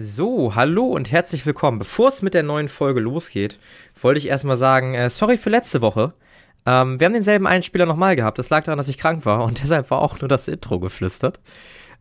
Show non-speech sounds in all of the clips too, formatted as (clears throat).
So, hallo und herzlich willkommen. Bevor es mit der neuen Folge losgeht, wollte ich erstmal sagen, äh, sorry für letzte Woche. Ähm, wir haben denselben Einspieler nochmal gehabt. Das lag daran, dass ich krank war und (laughs) deshalb war auch nur das Intro geflüstert.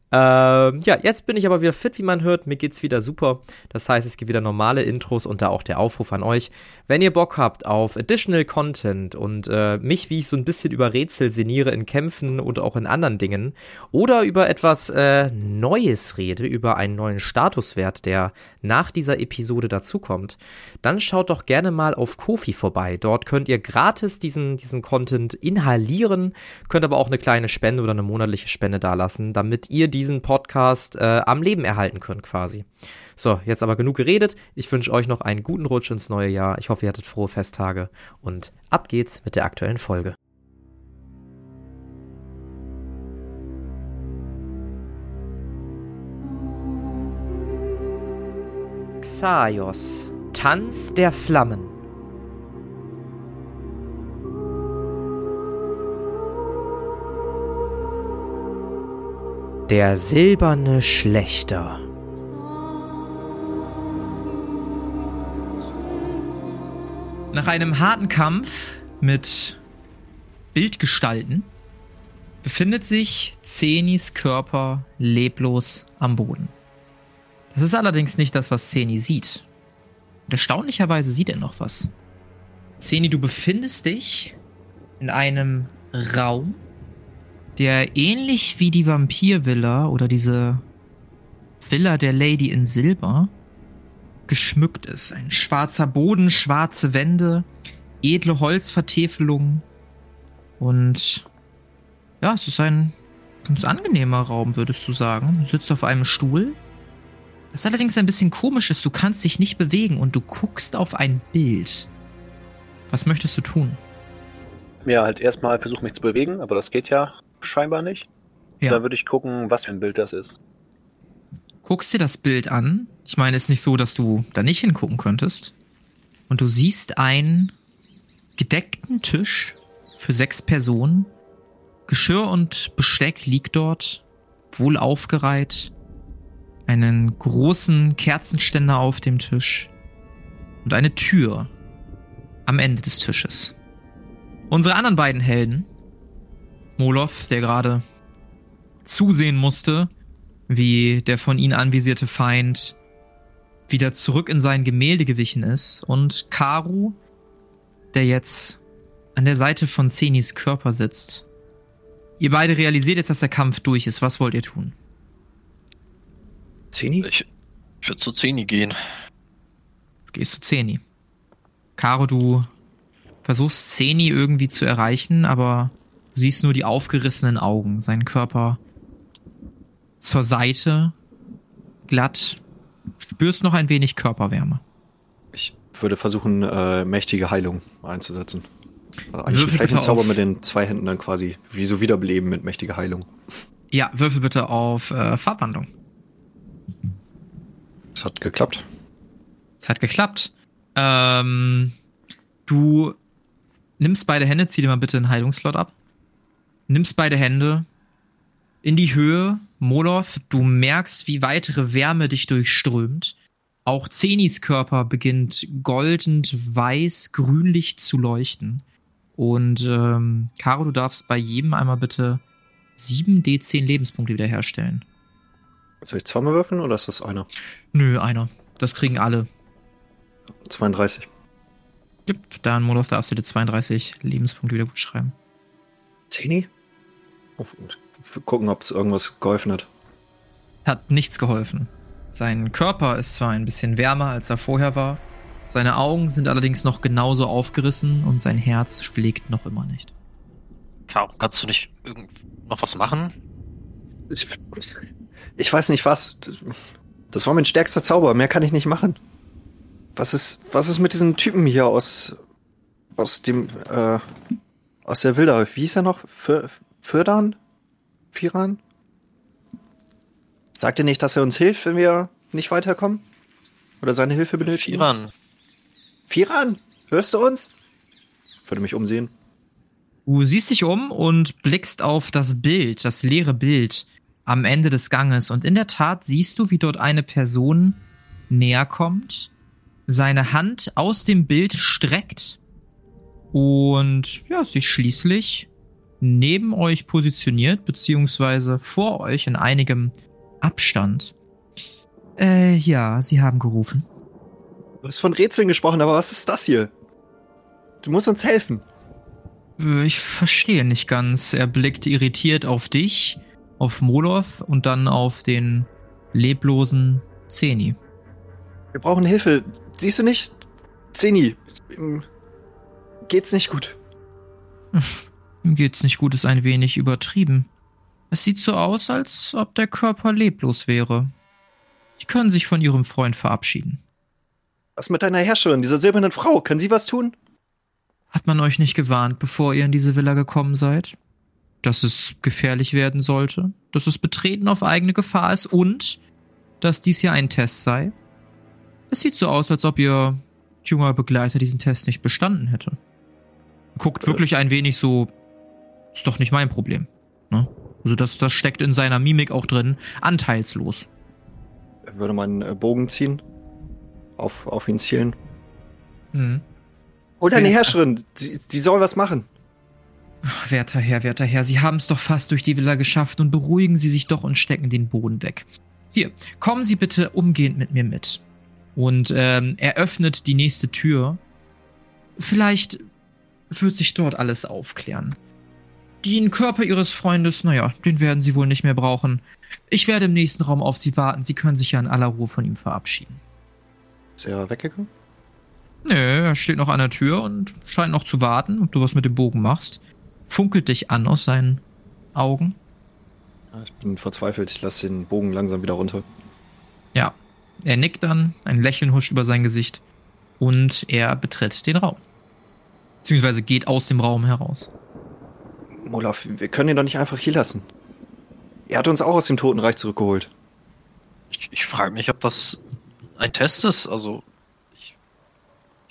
Ähm, ja, jetzt bin ich aber wieder fit, wie man hört. Mir geht's wieder super. Das heißt, es gibt wieder normale Intros und da auch der Aufruf an euch. Wenn ihr Bock habt auf Additional Content und äh, mich, wie ich so ein bisschen über Rätsel sinniere in Kämpfen oder auch in anderen Dingen oder über etwas äh, Neues rede, über einen neuen Statuswert, der nach dieser Episode dazukommt, dann schaut doch gerne mal auf Kofi vorbei. Dort könnt ihr gratis diesen, diesen Content inhalieren, könnt aber auch eine kleine Spende oder eine monatliche Spende dalassen, damit ihr die diesen Podcast äh, am Leben erhalten könnt quasi. So, jetzt aber genug geredet. Ich wünsche euch noch einen guten Rutsch ins neue Jahr. Ich hoffe, ihr hattet frohe Festtage und ab geht's mit der aktuellen Folge. Xaios, Tanz der Flammen. Der silberne Schlechter. Nach einem harten Kampf mit Bildgestalten befindet sich Zenis Körper leblos am Boden. Das ist allerdings nicht das, was Zeni sieht. Und erstaunlicherweise sieht er noch was. Zeni, du befindest dich in einem Raum, der ähnlich wie die Vampirvilla oder diese Villa der Lady in Silber geschmückt ist. Ein schwarzer Boden, schwarze Wände, edle Holzvertäfelungen und ja, es ist ein ganz angenehmer Raum, würdest du sagen. Du sitzt auf einem Stuhl. Was allerdings ein bisschen komisch ist, du kannst dich nicht bewegen und du guckst auf ein Bild. Was möchtest du tun? Ja, halt erstmal versuche mich zu bewegen, aber das geht ja scheinbar nicht. Ja. Dann würde ich gucken, was für ein Bild das ist. Guckst dir das Bild an. Ich meine, es ist nicht so, dass du da nicht hingucken könntest. Und du siehst einen gedeckten Tisch für sechs Personen. Geschirr und Besteck liegt dort, wohl aufgereiht. Einen großen Kerzenständer auf dem Tisch. Und eine Tür am Ende des Tisches. Unsere anderen beiden Helden Molov, der gerade zusehen musste, wie der von ihnen anvisierte Feind wieder zurück in sein Gemälde gewichen ist und Karu, der jetzt an der Seite von Zenis Körper sitzt. Ihr beide realisiert jetzt, dass der Kampf durch ist. Was wollt ihr tun? Zeni? Ich, ich würde zu Zeni gehen. Du gehst zu Zeni. Caro, du versuchst Zeni irgendwie zu erreichen, aber Du siehst nur die aufgerissenen Augen, seinen Körper zur Seite, glatt. Spürst noch ein wenig Körperwärme. Ich würde versuchen, äh, mächtige Heilung einzusetzen. Also eigentlich vielleicht den Zauber mit den zwei Händen dann quasi wie so wiederbeleben mit mächtiger Heilung. Ja, würfel bitte auf äh, Farbwandlung. Es hat geklappt. Es hat geklappt. Ähm, du nimmst beide Hände, zieh dir mal bitte einen Heilungslot ab nimmst beide Hände in die Höhe. Moloth, du merkst, wie weitere Wärme dich durchströmt. Auch Zenis Körper beginnt goldend weiß, grünlich zu leuchten. Und ähm, Caro, du darfst bei jedem einmal bitte 7 D10 Lebenspunkte wiederherstellen. Soll ich zweimal würfeln oder ist das einer? Nö, einer. Das kriegen alle. 32. Yep, dann Moloth darfst du dir 32 Lebenspunkte wieder gut schreiben. Zeni? Und gucken, ob es irgendwas geholfen hat. Hat nichts geholfen. Sein Körper ist zwar ein bisschen wärmer, als er vorher war, seine Augen sind allerdings noch genauso aufgerissen und sein Herz schlägt noch immer nicht. Caro, kannst du nicht noch was machen? Ich, ich weiß nicht was. Das war mein stärkster Zauber. Mehr kann ich nicht machen. Was ist, was ist mit diesem Typen hier aus, aus dem, äh, aus der Wilder? Wie hieß er noch? Für, Firdan? Firan? Sagt ihr nicht, dass er uns hilft, wenn wir nicht weiterkommen? Oder seine Hilfe benötigen? Firan. Firan? Hörst du uns? Ich würde mich umsehen. Du siehst dich um und blickst auf das Bild, das leere Bild am Ende des Ganges. Und in der Tat siehst du, wie dort eine Person näher kommt, seine Hand aus dem Bild streckt und ja, sich schließlich neben euch positioniert, beziehungsweise vor euch in einigem Abstand. Äh, ja, Sie haben gerufen. Du hast von Rätseln gesprochen, aber was ist das hier? Du musst uns helfen. Äh, ich verstehe nicht ganz. Er blickt irritiert auf dich, auf Moloth und dann auf den leblosen Zeni. Wir brauchen Hilfe. Siehst du nicht? Zeni, geht's nicht gut. (laughs) Ihm geht's nicht gut, ist ein wenig übertrieben. Es sieht so aus, als ob der Körper leblos wäre. Sie können sich von Ihrem Freund verabschieden. Was mit deiner Herrscherin, dieser silbernen Frau? Kann sie was tun? Hat man euch nicht gewarnt, bevor ihr in diese Villa gekommen seid? Dass es gefährlich werden sollte? Dass es Betreten auf eigene Gefahr ist und dass dies hier ein Test sei? Es sieht so aus, als ob ihr junger Begleiter diesen Test nicht bestanden hätte. Guckt äh. wirklich ein wenig so, ist doch nicht mein Problem. Ne? Also das, das steckt in seiner Mimik auch drin, anteilslos. Würde man einen Bogen ziehen, auf, auf ihn zielen. Mhm. Oder eine Herrscherin, sie, sie soll was machen. Ach, werter Herr, werter Herr, Sie haben es doch fast durch die Villa geschafft und beruhigen Sie sich doch und stecken den Boden weg. Hier, kommen Sie bitte umgehend mit mir mit. Und ähm, er öffnet die nächste Tür. Vielleicht wird sich dort alles aufklären. Den Körper Ihres Freundes, naja, den werden Sie wohl nicht mehr brauchen. Ich werde im nächsten Raum auf Sie warten. Sie können sich ja in aller Ruhe von ihm verabschieden. Ist er weggegangen? Nö, er steht noch an der Tür und scheint noch zu warten, ob du was mit dem Bogen machst. Funkelt dich an aus seinen Augen. Ja, ich bin verzweifelt. Ich lasse den Bogen langsam wieder runter. Ja, er nickt dann, ein Lächeln huscht über sein Gesicht und er betritt den Raum. Beziehungsweise geht aus dem Raum heraus. Molaf, wir können ihn doch nicht einfach hier lassen. Er hat uns auch aus dem Totenreich zurückgeholt. Ich, ich frage mich, ob das ein Test ist. Also, ich,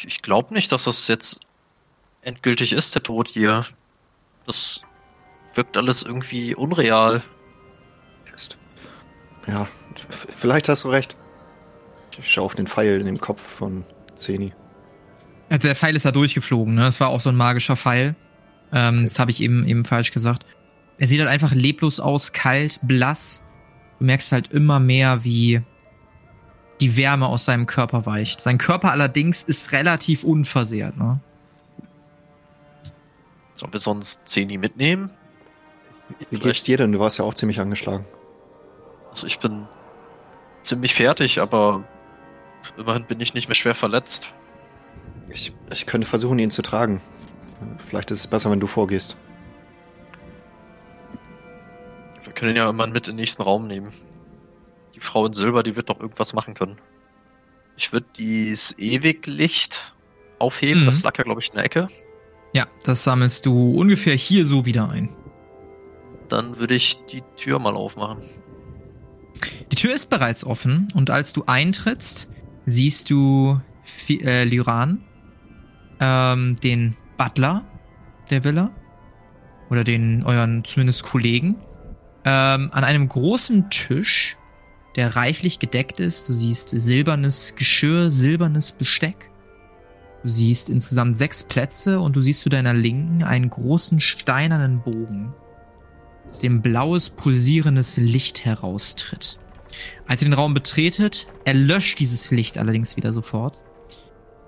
ich glaube nicht, dass das jetzt endgültig ist, der Tod hier. Das wirkt alles irgendwie unreal. Ja, vielleicht hast du recht. Ich schaue auf den Pfeil in dem Kopf von Zeni. Also der Pfeil ist da durchgeflogen, ne? Das war auch so ein magischer Pfeil. Ähm, okay. Das habe ich eben, eben falsch gesagt. Er sieht halt einfach leblos aus, kalt, blass. Du merkst halt immer mehr, wie die Wärme aus seinem Körper weicht. Sein Körper allerdings ist relativ unversehrt, ne? Sollen wir sonst Zeni mitnehmen? Wie geht's dir denn? Du warst ja auch ziemlich angeschlagen. Also ich bin ziemlich fertig, aber immerhin bin ich nicht mehr schwer verletzt. Ich, ich könnte versuchen, ihn zu tragen. Vielleicht ist es besser, wenn du vorgehst. Wir können ja immer mit in den nächsten Raum nehmen. Die Frau in Silber, die wird doch irgendwas machen können. Ich würde dieses Ewiglicht aufheben. Mhm. Das lag ja, glaube ich, in der Ecke. Ja, das sammelst du ungefähr hier so wieder ein. Dann würde ich die Tür mal aufmachen. Die Tür ist bereits offen und als du eintrittst, siehst du F äh, Liran, ähm, den Butler der Villa oder den euren zumindest Kollegen ähm, an einem großen Tisch, der reichlich gedeckt ist. Du siehst silbernes Geschirr, silbernes Besteck. Du siehst insgesamt sechs Plätze und du siehst zu deiner Linken einen großen steinernen Bogen, aus dem blaues, pulsierendes Licht heraustritt. Als ihr den Raum betretet, erlöscht dieses Licht allerdings wieder sofort.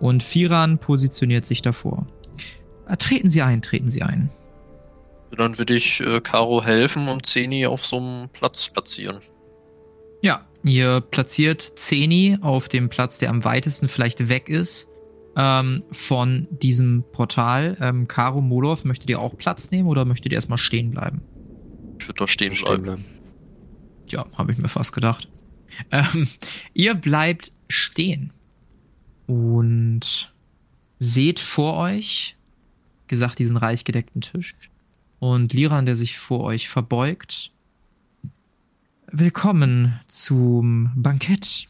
Und Firan positioniert sich davor. Äh, treten Sie ein, treten Sie ein. Dann würde ich äh, Caro helfen und Zeni auf so einem Platz platzieren. Ja, ihr platziert Zeni auf dem Platz, der am weitesten vielleicht weg ist ähm, von diesem Portal. Ähm, Caro Molov, möchtet ihr auch Platz nehmen oder möchtet ihr erstmal stehen bleiben? Ich würde doch stehen, stehen bleiben. Ja, habe ich mir fast gedacht. Ähm, ihr bleibt stehen und seht vor euch, gesagt, diesen reich gedeckten Tisch und Liran, der sich vor euch verbeugt. Willkommen zum Bankett.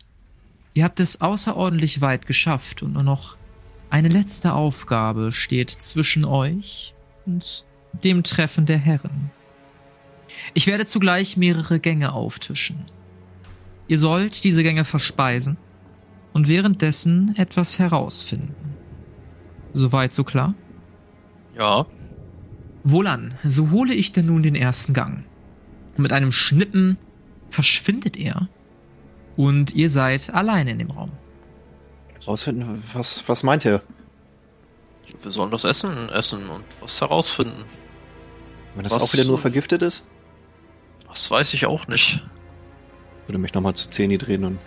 Ihr habt es außerordentlich weit geschafft und nur noch eine letzte Aufgabe steht zwischen euch und dem Treffen der Herren. Ich werde zugleich mehrere Gänge auftischen. Ihr sollt diese Gänge verspeisen und währenddessen etwas herausfinden. Soweit so klar? Ja. Wohlan, so hole ich denn nun den ersten Gang. Und mit einem Schnippen verschwindet er und ihr seid alleine in dem Raum. Rausfinden, was, was meint ihr? Wir sollen das Essen essen und was herausfinden. Wenn das Was- auch wieder nur vergiftet ist? Das weiß ich auch nicht. Ich würde mich nochmal zu Zeni drehen und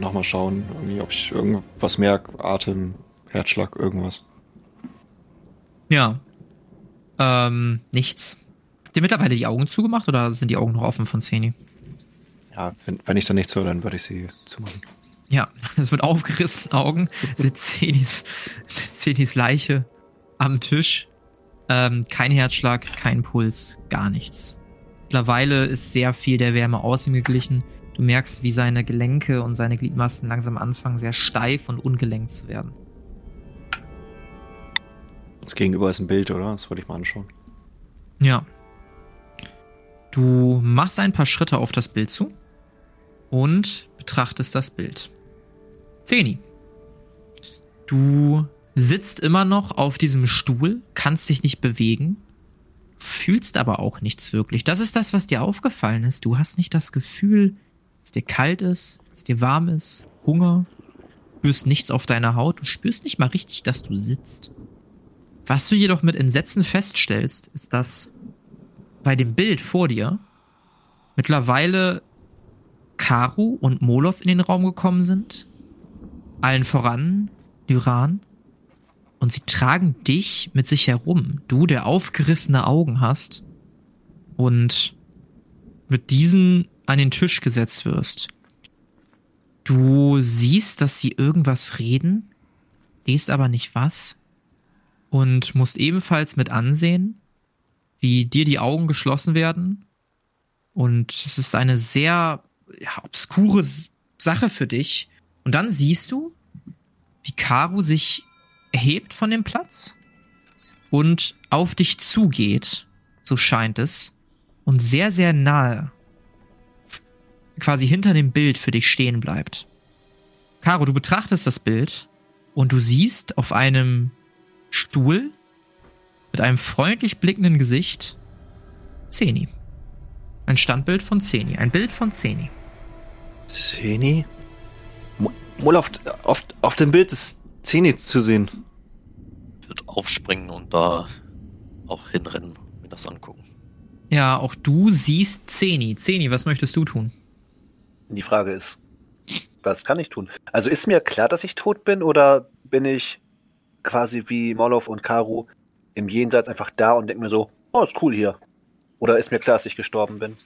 nochmal schauen, ob ich irgendwas merke, Atem, Herzschlag, irgendwas. Ja. Ähm, nichts. Habt ihr mittlerweile die Augen zugemacht oder sind die Augen noch offen von Zeni? Ja, wenn, wenn ich da nichts höre, dann würde ich sie zumachen. Ja, (laughs) es wird aufgerissenen Augen, sitzt Zenis, sitzt Zenis Leiche am Tisch. Ähm, kein Herzschlag, kein Puls, gar nichts. Mittlerweile ist sehr viel der Wärme aus ihm geglichen. Du merkst, wie seine Gelenke und seine Gliedmaßen langsam anfangen, sehr steif und ungelenkt zu werden. Das Gegenüber ist ein Bild, oder? Das wollte ich mal anschauen. Ja. Du machst ein paar Schritte auf das Bild zu und betrachtest das Bild. Zeni. Du sitzt immer noch auf diesem Stuhl, kannst dich nicht bewegen, fühlst aber auch nichts wirklich. Das ist das, was dir aufgefallen ist. Du hast nicht das Gefühl, dass dir kalt ist, dass dir warm ist, Hunger, spürst nichts auf deiner Haut, du spürst nicht mal richtig, dass du sitzt. Was du jedoch mit Entsetzen feststellst, ist, dass bei dem Bild vor dir mittlerweile Karu und Molov in den Raum gekommen sind. Allen voran Lyran. Und sie tragen dich mit sich herum. Du, der aufgerissene Augen hast und mit diesen an den Tisch gesetzt wirst. Du siehst, dass sie irgendwas reden, liest aber nicht was und musst ebenfalls mit ansehen, wie dir die Augen geschlossen werden. Und es ist eine sehr ja, obskure Sache für dich. Und dann siehst du, wie Karu sich erhebt von dem Platz und auf dich zugeht, so scheint es, und sehr, sehr nahe, quasi hinter dem Bild für dich stehen bleibt. Caro, du betrachtest das Bild und du siehst auf einem Stuhl mit einem freundlich blickenden Gesicht Zeni. Ein Standbild von Zeni, ein Bild von Zeni. Zeni? Mol, auf, auf, auf dem Bild ist Zeni zu sehen. Wird aufspringen und da auch hinrennen, mir das angucken. Ja, auch du siehst Zeni. Zeni, was möchtest du tun? Die Frage ist, was kann ich tun? Also ist mir klar, dass ich tot bin oder bin ich quasi wie Molov und Karu im Jenseits einfach da und denke mir so, oh, ist cool hier. Oder ist mir klar, dass ich gestorben bin?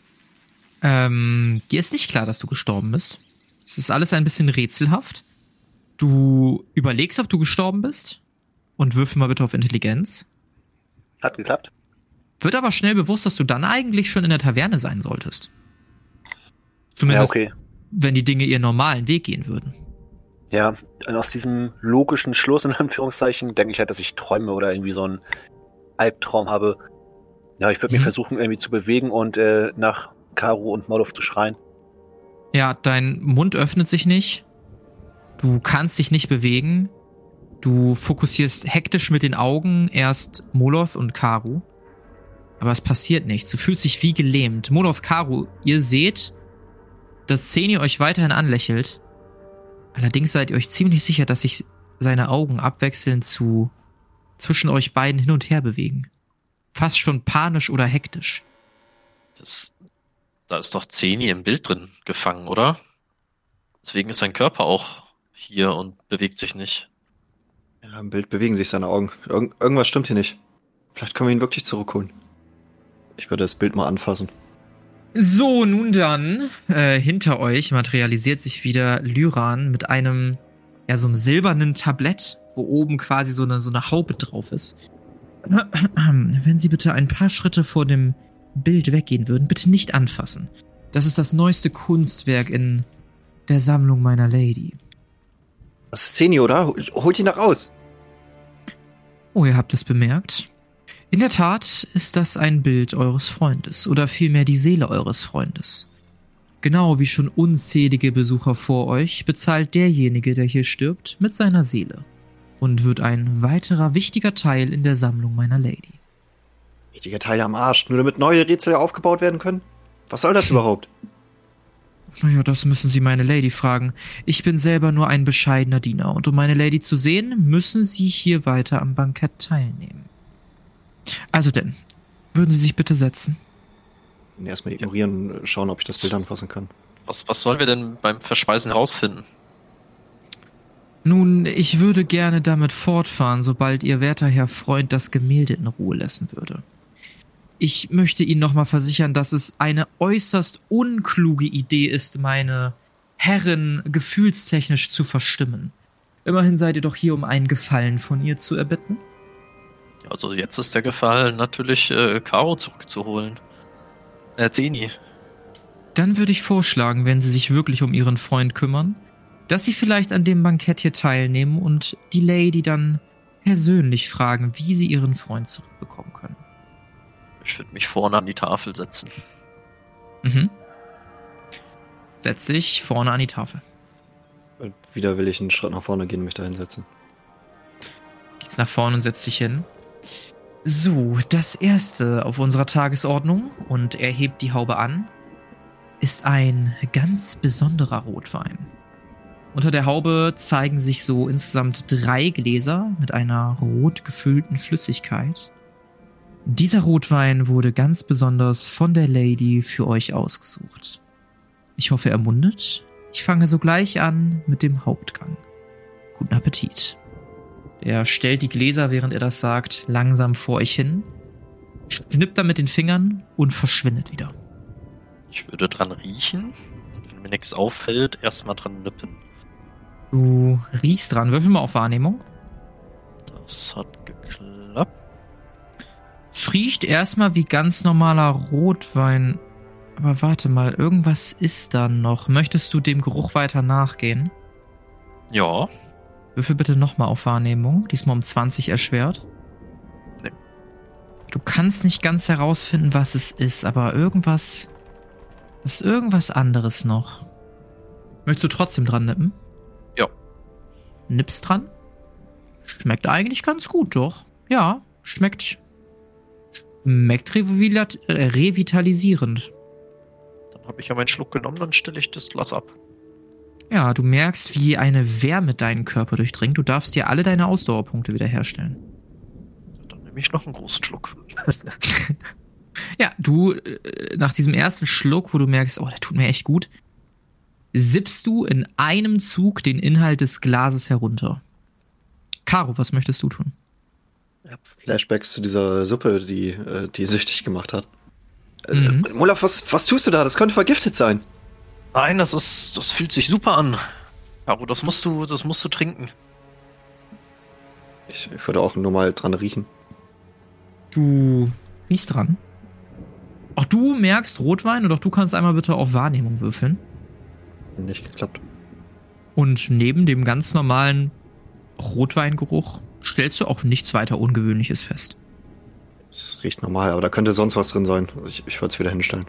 Ähm, dir ist nicht klar, dass du gestorben bist. Es ist alles ein bisschen rätselhaft. Du überlegst, ob du gestorben bist. Und würfel mal bitte auf Intelligenz. Hat geklappt? Wird aber schnell bewusst, dass du dann eigentlich schon in der Taverne sein solltest. Zumindest, ja, okay. wenn die Dinge ihren normalen Weg gehen würden. Ja, und aus diesem logischen Schluss, in (laughs) Anführungszeichen, denke ich halt, dass ich träume oder irgendwie so einen Albtraum habe. Ja, ich würde mich Mhm. versuchen, irgendwie zu bewegen und äh, nach Karu und Molov zu schreien. Ja, dein Mund öffnet sich nicht. Du kannst dich nicht bewegen. Du fokussierst hektisch mit den Augen erst Moloth und Karu. Aber es passiert nichts. Du fühlst dich wie gelähmt. Moloth, Karu, ihr seht, dass Zeni euch weiterhin anlächelt. Allerdings seid ihr euch ziemlich sicher, dass sich seine Augen abwechselnd zu zwischen euch beiden hin und her bewegen. Fast schon panisch oder hektisch. Das, da ist doch Zeni im Bild drin gefangen, oder? Deswegen ist sein Körper auch hier und bewegt sich nicht. Ja, im Bild bewegen sich seine Augen. Irgend, irgendwas stimmt hier nicht. Vielleicht können wir ihn wirklich zurückholen. Ich würde das Bild mal anfassen. So, nun dann, äh, hinter euch materialisiert sich wieder Lyran mit einem, ja, so einem silbernen Tablett, wo oben quasi so eine, so eine Haube drauf ist. (clears throat) Wenn Sie bitte ein paar Schritte vor dem Bild weggehen würden, bitte nicht anfassen. Das ist das neueste Kunstwerk in der Sammlung meiner Lady. Das ist Zeni, oder? Hol- Holt ihn da raus! Oh, ihr habt es bemerkt? In der Tat ist das ein Bild eures Freundes oder vielmehr die Seele eures Freundes. Genau wie schon unzählige Besucher vor euch bezahlt derjenige, der hier stirbt, mit seiner Seele und wird ein weiterer wichtiger Teil in der Sammlung meiner Lady. Richtiger Teil am Arsch, nur damit neue Rätsel aufgebaut werden können? Was soll das überhaupt? Naja, das müssen Sie meine Lady fragen. Ich bin selber nur ein bescheidener Diener und um meine Lady zu sehen, müssen Sie hier weiter am Bankett teilnehmen. Also denn, würden Sie sich bitte setzen? Erstmal ignorieren und schauen, ob ich das Bild anfassen kann. Was, was sollen wir denn beim Verspeisen herausfinden? Nun, ich würde gerne damit fortfahren, sobald Ihr werter Herr Freund das Gemälde in Ruhe lassen würde. Ich möchte Ihnen nochmal versichern, dass es eine äußerst unkluge Idee ist, meine Herren gefühlstechnisch zu verstimmen. Immerhin seid ihr doch hier, um einen Gefallen von ihr zu erbitten. Also jetzt ist der Gefallen natürlich, äh, Caro zurückzuholen. Äh, Zeni. Dann würde ich vorschlagen, wenn Sie sich wirklich um Ihren Freund kümmern, dass Sie vielleicht an dem Bankett hier teilnehmen und die Lady dann persönlich fragen, wie Sie Ihren Freund zurückbekommen können. Ich würde mich vorne an die Tafel setzen. Mhm. Setz dich vorne an die Tafel. Und wieder will ich einen Schritt nach vorne gehen und mich da hinsetzen. Geht's nach vorne und setzt dich hin. So, das erste auf unserer Tagesordnung, und er hebt die Haube an, ist ein ganz besonderer Rotwein. Unter der Haube zeigen sich so insgesamt drei Gläser mit einer rot gefüllten Flüssigkeit. Dieser Rotwein wurde ganz besonders von der Lady für euch ausgesucht. Ich hoffe, er mundet. Ich fange sogleich an mit dem Hauptgang. Guten Appetit. Er stellt die Gläser, während er das sagt, langsam vor euch hin, schnippt dann mit den Fingern und verschwindet wieder. Ich würde dran riechen wenn mir nichts auffällt, erstmal dran nippen. Du riechst dran. Würfel mal auf Wahrnehmung. Das hat geklappt. Es riecht erstmal wie ganz normaler Rotwein. Aber warte mal, irgendwas ist da noch. Möchtest du dem Geruch weiter nachgehen? Ja. Würfel bitte nochmal auf Wahrnehmung. Diesmal um 20 erschwert. Nee. Du kannst nicht ganz herausfinden, was es ist, aber irgendwas. Ist irgendwas anderes noch. Möchtest du trotzdem dran nippen? Ja. Nippst dran? Schmeckt eigentlich ganz gut, doch. Ja, schmeckt. Schmeckt äh, revitalisierend. Dann habe ich ja meinen Schluck genommen, dann stelle ich das Glas ab. Ja, du merkst, wie eine Wärme deinen Körper durchdringt. Du darfst dir alle deine Ausdauerpunkte wiederherstellen. Dann nehme ich noch einen großen Schluck. (laughs) Ja, du, äh, nach diesem ersten Schluck, wo du merkst, oh, der tut mir echt gut, sippst du in einem Zug den Inhalt des Glases herunter. Caro, was möchtest du tun? Flashbacks zu dieser Suppe, die, äh, die süchtig gemacht hat. Mhm. Äh, Mulaf, was, was tust du da? Das könnte vergiftet sein. Nein, das ist, das fühlt sich super an. Caro, das musst du, das musst du trinken. Ich, ich würde auch nur mal dran riechen. Du riechst dran. Auch du merkst Rotwein und auch du kannst einmal bitte auf Wahrnehmung würfeln. Nicht geklappt. Und neben dem ganz normalen Rotweingeruch stellst du auch nichts weiter Ungewöhnliches fest. Es riecht normal, aber da könnte sonst was drin sein. Also ich, ich würde es wieder hinstellen.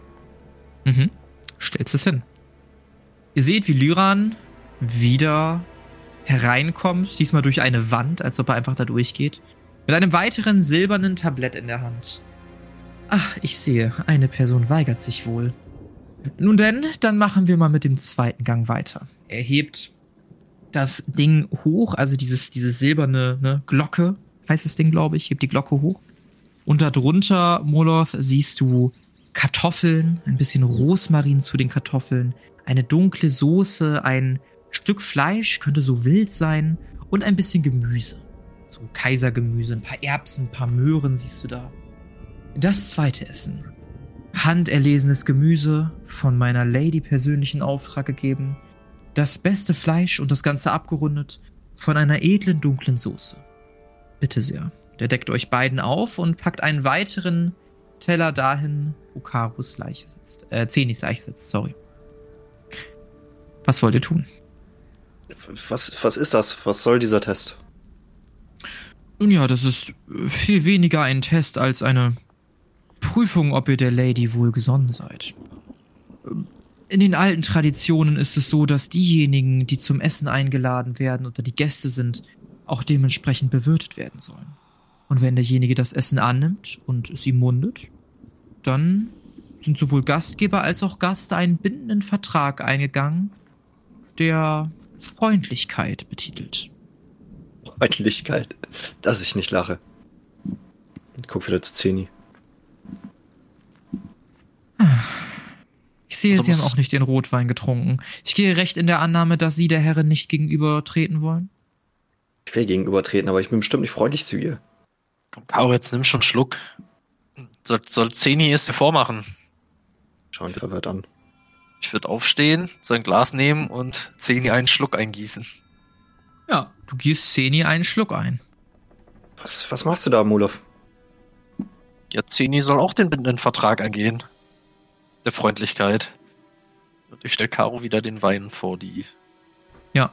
Mhm. Stellst es hin. Ihr seht, wie Lyran wieder hereinkommt, diesmal durch eine Wand, als ob er einfach da durchgeht, mit einem weiteren silbernen Tablett in der Hand. Ach, ich sehe, eine Person weigert sich wohl. Nun denn, dann machen wir mal mit dem zweiten Gang weiter. Er hebt das Ding hoch, also dieses, diese silberne ne, Glocke, heißt das Ding, glaube ich, hebt die Glocke hoch. Und darunter, Molov, siehst du Kartoffeln, ein bisschen Rosmarin zu den Kartoffeln, eine dunkle Soße, ein Stück Fleisch, könnte so wild sein, und ein bisschen Gemüse. So Kaisergemüse, ein paar Erbsen, ein paar Möhren siehst du da. Das zweite Essen. Handerlesenes Gemüse, von meiner Lady persönlichen Auftrag gegeben. Das beste Fleisch und das Ganze abgerundet von einer edlen dunklen Soße. Bitte sehr. Der deckt euch beiden auf und packt einen weiteren Teller dahin, wo Karus Leiche sitzt. Äh, Zenis Leiche sitzt, sorry. Was wollt ihr tun? Was, was ist das? Was soll dieser Test? Nun ja, das ist viel weniger ein Test als eine Prüfung, ob ihr der Lady wohl gesonnen seid. in den alten Traditionen ist es so, dass diejenigen, die zum Essen eingeladen werden oder die Gäste sind, auch dementsprechend bewirtet werden sollen. Und wenn derjenige das Essen annimmt und es ihm mundet, dann sind sowohl Gastgeber als auch Gast einen bindenden Vertrag eingegangen, der Freundlichkeit betitelt. Freundlichkeit, dass ich nicht lache. Ich guck wieder zu Zeni. Ich sehe, Also Sie haben auch nicht den Rotwein getrunken. Ich gehe recht in der Annahme, dass Sie der Herrin nicht gegenübertreten wollen. Ich will gegenübertreten, aber ich bin bestimmt nicht freundlich zu ihr. Komm, Caro, jetzt nimm schon einen Schluck. Soll, soll Zeni es dir vormachen? Schau ihn verwirrt an. Ich würde aufstehen, sein Glas nehmen und Zeni einen Schluck eingießen. Ja. Du gießt Seni einen Schluck ein. Was, was machst du da, Molov? Ja, Zeni soll auch den bindenden Vertrag eingehen. Der Freundlichkeit. Und ich stell Caro wieder den Wein vor die. Ja.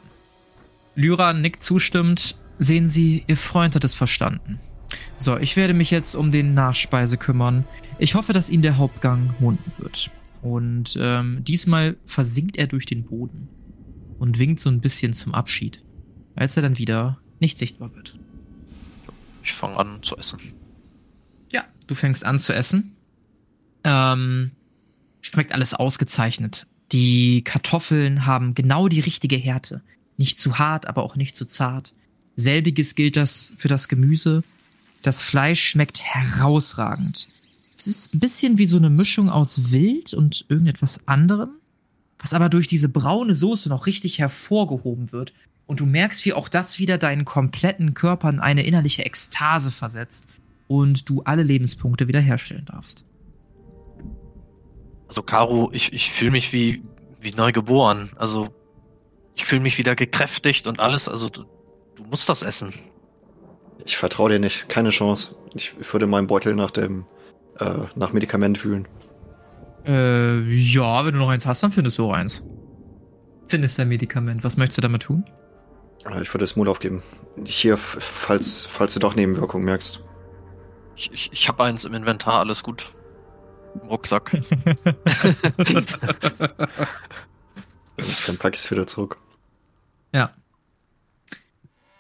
Lyra nickt zustimmend. Sehen Sie, Ihr Freund hat es verstanden. So, ich werde mich jetzt um den Nachspeise kümmern. Ich hoffe, dass Ihnen der Hauptgang munden wird. Und ähm, diesmal versinkt er durch den Boden und winkt so ein bisschen zum Abschied, als er dann wieder nicht sichtbar wird. Ich fange an zu essen. Ja, du fängst an zu essen. Ähm, schmeckt alles ausgezeichnet. Die Kartoffeln haben genau die richtige Härte. Nicht zu hart, aber auch nicht zu zart. Selbiges gilt das für das Gemüse. Das Fleisch schmeckt herausragend. Es ist ein bisschen wie so eine Mischung aus Wild und irgendetwas anderem, was aber durch diese braune Soße noch richtig hervorgehoben wird. Und du merkst, wie auch das wieder deinen kompletten Körper in eine innerliche Ekstase versetzt und du alle Lebenspunkte wiederherstellen darfst. Also Caro, ich, ich fühle mich wie, wie neu geboren. Also ich fühle mich wieder gekräftigt und alles. Also du, du musst das essen. Ich vertraue dir nicht. Keine Chance. Ich würde meinen Beutel nach dem, äh, nach Medikament fühlen. Äh, ja, wenn du noch eins hast, dann findest du auch eins. Findest ein Medikament. Was möchtest du damit tun? Äh, Ich würde es Mut aufgeben. Hier, falls, falls du doch Nebenwirkungen merkst. Ich, ich, ich habe eins im Inventar, alles gut. Im Rucksack. (laughs) (laughs) Dann pack ich es wieder zurück. Ja.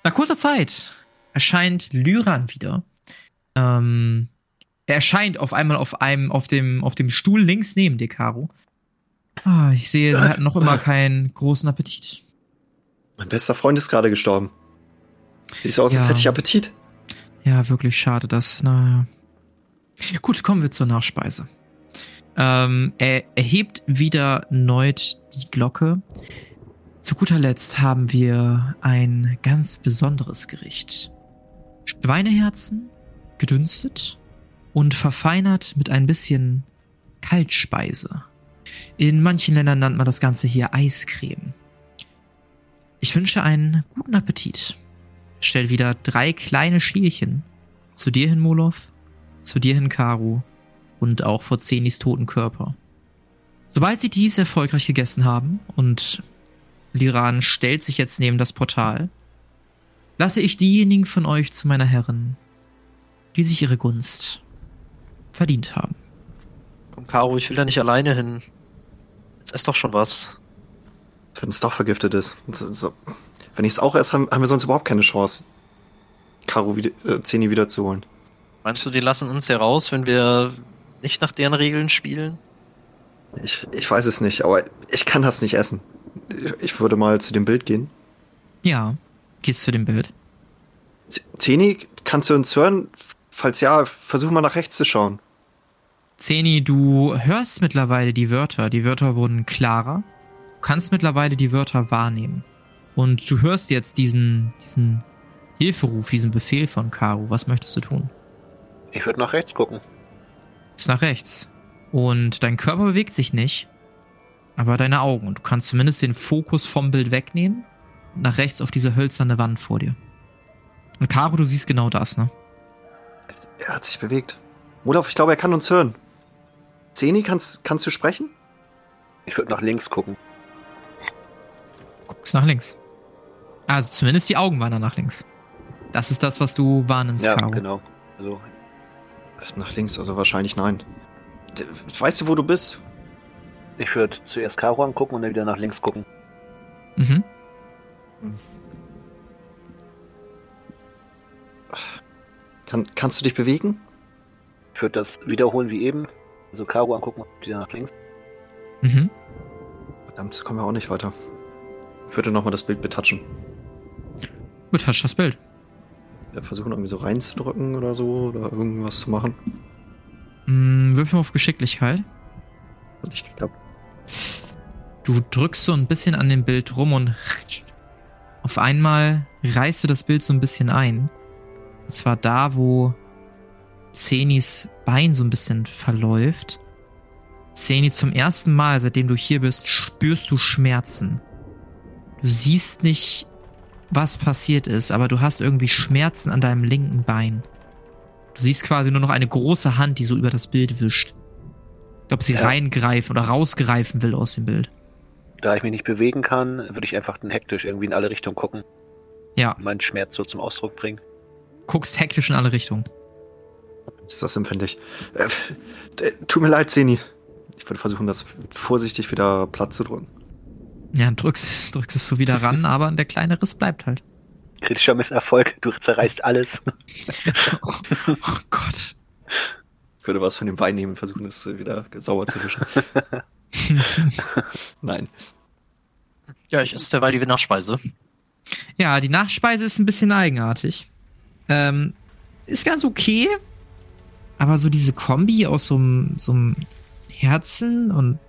Nach kurzer Zeit erscheint Lyran wieder. Ähm, er erscheint auf einmal auf einem, auf dem, auf dem Stuhl links neben dir, Caro. Ah, ich sehe, sie hat noch immer keinen großen Appetit. Mein bester Freund ist gerade gestorben. Sieht so aus, als Ja. hätte ich Appetit. Ja, wirklich schade, das. Naja. Gut, kommen wir zur Nachspeise. Ähm, er erhebt wieder erneut die Glocke. Zu guter Letzt haben wir ein ganz besonderes Gericht. Schweineherzen, gedünstet und verfeinert mit ein bisschen Kaltspeise. In manchen Ländern nennt man das Ganze hier Eiscreme. Ich wünsche einen guten Appetit. Stell wieder drei kleine Schielchen. Zu dir hin, Molov, zu dir hin, Karu und auch vor Zenis toten Körper. Sobald sie dies erfolgreich gegessen haben und Liran stellt sich jetzt neben das Portal, lasse ich diejenigen von euch zu meiner Herrin, die sich ihre Gunst verdient haben. Komm, Caro, ich will da nicht alleine hin. Jetzt ess doch schon was. Wenn es doch vergiftet ist. So, so. Wenn ich es auch esse, haben, haben wir sonst überhaupt keine Chance, Karo wieder, äh, Zeni wiederzuholen. Meinst du, die lassen uns hier raus, wenn wir nicht nach deren Regeln spielen? Ich, ich weiß es nicht, aber ich kann das nicht essen. Ich, würde mal zu dem Bild gehen. Ja, gehst zu dem Bild. Zeni, kannst du uns hören? Falls ja, versuch mal nach rechts zu schauen. Zeni, du hörst mittlerweile die Wörter. Die Wörter wurden klarer. Du kannst mittlerweile die Wörter wahrnehmen. Und du hörst jetzt diesen, diesen Hilferuf, diesen Befehl von Karu. Was möchtest du tun? Ich würde nach rechts gucken. Ist nach rechts. Und dein Körper bewegt sich nicht, aber deine Augen. Und du kannst zumindest den Fokus vom Bild wegnehmen. und Nach rechts auf diese hölzerne Wand vor dir. Und Karu, du siehst genau das, ne? Er hat sich bewegt. Olaf, ich glaube, er kann uns hören. Zeni, kannst, kannst du sprechen? Ich würde nach links gucken. Guckst nach links. Also zumindest die Augen wandern nach links. Das ist das, was du wahrnimmst, Ja, Caro. genau. Also, Nach links, also wahrscheinlich nein. Weißt du, wo du bist? Ich würde zuerst Karo angucken und dann wieder nach links gucken. Mhm. Kann, kannst du dich bewegen? Ich würde das wiederholen wie eben. Also Karo angucken und wieder nach links. Mhm. Verdammt, kommen wir auch nicht weiter. Ich würde nochmal das Bild betatschen. Betatscht das Bild. Ja, versuchen irgendwie so reinzudrücken oder so oder irgendwas zu machen. Mm, Würfel auf Geschicklichkeit. Hat nicht geklappt. Du drückst so ein bisschen an dem Bild rum und (laughs) auf einmal reißt du das Bild so ein bisschen ein. Und zwar da, wo Zenis Bein so ein bisschen verläuft. Zeni, zum ersten Mal, seitdem du hier bist, spürst du Schmerzen. Du siehst nicht, was passiert ist, aber du hast irgendwie Schmerzen an deinem linken Bein. Du siehst quasi nur noch eine große Hand, die so über das Bild wischt. Ich glaube, sie Ja. reingreifen oder rausgreifen will aus dem Bild. Da ich mich nicht bewegen kann, würde ich einfach hektisch irgendwie in alle Richtungen gucken. Ja. Meinen Schmerz so zum Ausdruck bringen. Guckst hektisch in alle Richtungen. Ist das empfindlich? Äh, tut mir leid, Zeni. Ich würde versuchen, das vorsichtig wieder platt zu drücken. Ja, drückst es, (laughs) drückst es so wieder ran, (laughs) aber der kleine Riss bleibt halt. Kritischer Misserfolg, du zerreißt alles. (laughs) Oh Gott. Ich würde was von dem Wein nehmen und versuchen, es wieder sauer zu wischen. Nein. Ja, ich esse derweil die Nachspeise. Ja, die Nachspeise ist ein bisschen eigenartig. Ähm, ist ganz okay. Aber so diese Kombi aus so einem Herzen und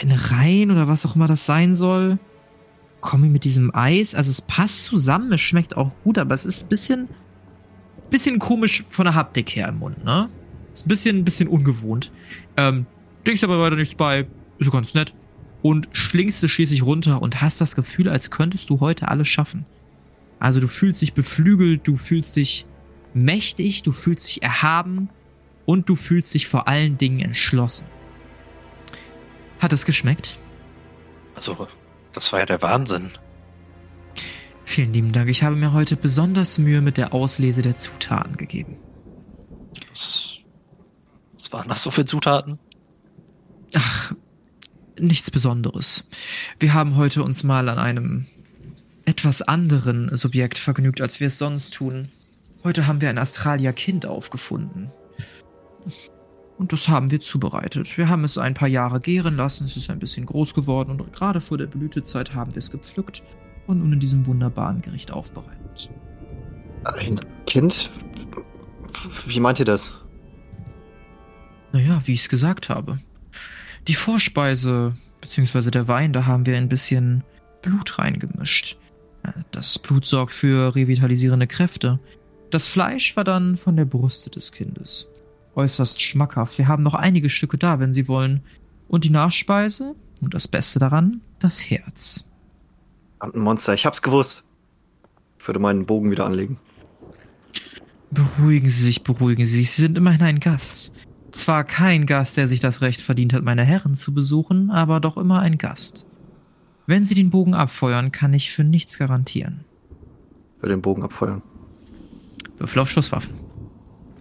eine Reihen oder was auch immer das sein soll. Kombi mit diesem Eis. Also es passt zusammen, es schmeckt auch gut, aber es ist ein bisschen, bisschen komisch von der Haptik her im Mund, ne? Ist ein bisschen, bisschen ungewohnt. Ähm, denkst aber weiter nichts bei. Ist ganz nett. Und schlingst es schließlich runter und hast das Gefühl, als könntest du heute alles schaffen. Also du fühlst dich beflügelt, du fühlst dich mächtig, du fühlst dich erhaben und du fühlst dich vor allen Dingen entschlossen. Hat es geschmeckt? Also, das war ja der Wahnsinn. Vielen lieben Dank. Ich habe mir heute besonders Mühe mit der Auslese der Zutaten gegeben. Was, was waren das so für Zutaten? Ach, nichts Besonderes. Wir haben heute uns mal an einem etwas anderen Subjekt vergnügt, als wir es sonst tun. Heute haben wir ein Australier-Kind aufgefunden. Und das haben wir zubereitet. Wir haben es ein paar Jahre gären lassen, es ist ein bisschen groß geworden und gerade vor der Blütezeit haben wir es gepflückt und nun in diesem wunderbaren Gericht aufbereitet. Ein Kind? Wie meint ihr das? Naja, wie ich es gesagt habe. Die Vorspeise, beziehungsweise der Wein, da haben wir ein bisschen Blut reingemischt. Das Blut sorgt für revitalisierende Kräfte. Das Fleisch war dann von der Brust des Kindes. Äußerst schmackhaft. Wir haben noch einige Stücke da, wenn Sie wollen. Und die Nachspeise, und das Beste daran, das Herz. Ein Monster, ich hab's gewusst. Ich würde meinen Bogen wieder anlegen. Beruhigen Sie sich, beruhigen Sie sich. Sie sind immerhin ein Gast. Zwar kein Gast, der sich das Recht verdient hat, meine Herren zu besuchen, aber doch immer ein Gast. Wenn Sie den Bogen abfeuern, kann ich für nichts garantieren. Würde den Bogen abfeuern. Würfel auf Schusswaffen.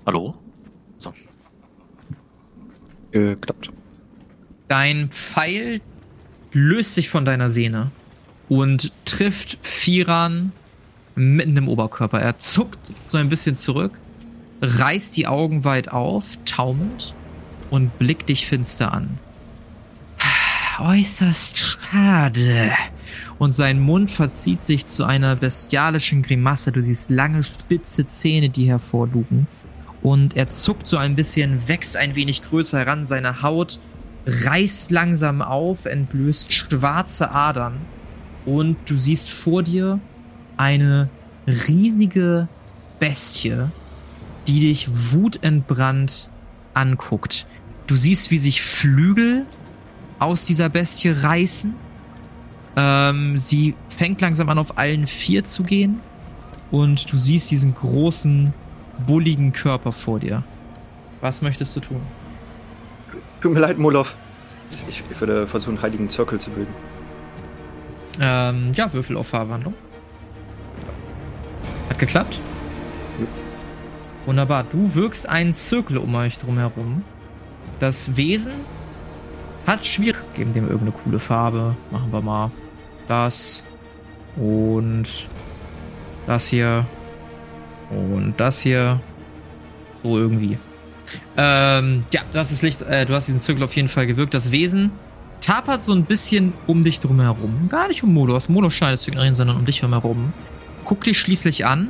Hallo? So. Geklappt. Dein Pfeil löst sich von deiner Sehne und trifft Firan mitten im Oberkörper. Er zuckt so ein bisschen zurück, reißt die Augen weit auf, taumelnd und blickt dich finster an. Äußerst schade. Und sein Mund verzieht sich zu einer bestialischen Grimasse. Du siehst lange, spitze Zähne, die hervorlugen. Und er zuckt so ein bisschen, wächst ein wenig größer heran. Seine Haut reißt langsam auf, entblößt schwarze Adern. Und du siehst vor dir eine riesige Bestie, die dich wutentbrannt anguckt. Du siehst, wie sich Flügel aus dieser Bestie reißen. Ähm, sie fängt langsam an, auf allen vier zu gehen. Und du siehst diesen großen, bulligen Körper vor dir. Was möchtest du tun? Tut mir leid, Molov. Ich, ich würde versuchen, einen heiligen Zirkel zu bilden. Ähm, ja, Würfel auf Farbwandlung. Hat geklappt? Ja. Wunderbar. Du wirkst einen Zirkel um euch drumherum. Das Wesen Hat schwierig. Geben dem irgendeine coole Farbe. Machen wir mal das. Und das hier. Und das hier. So irgendwie. Ähm, ja, du hast das Licht, äh, du hast diesen Zirkel auf jeden Fall gewirkt. Das Wesen tapert so ein bisschen um dich drum herum. Gar nicht um Molos. Molos scheint es zu ignorieren, sondern um dich herum. Guckt dich schließlich an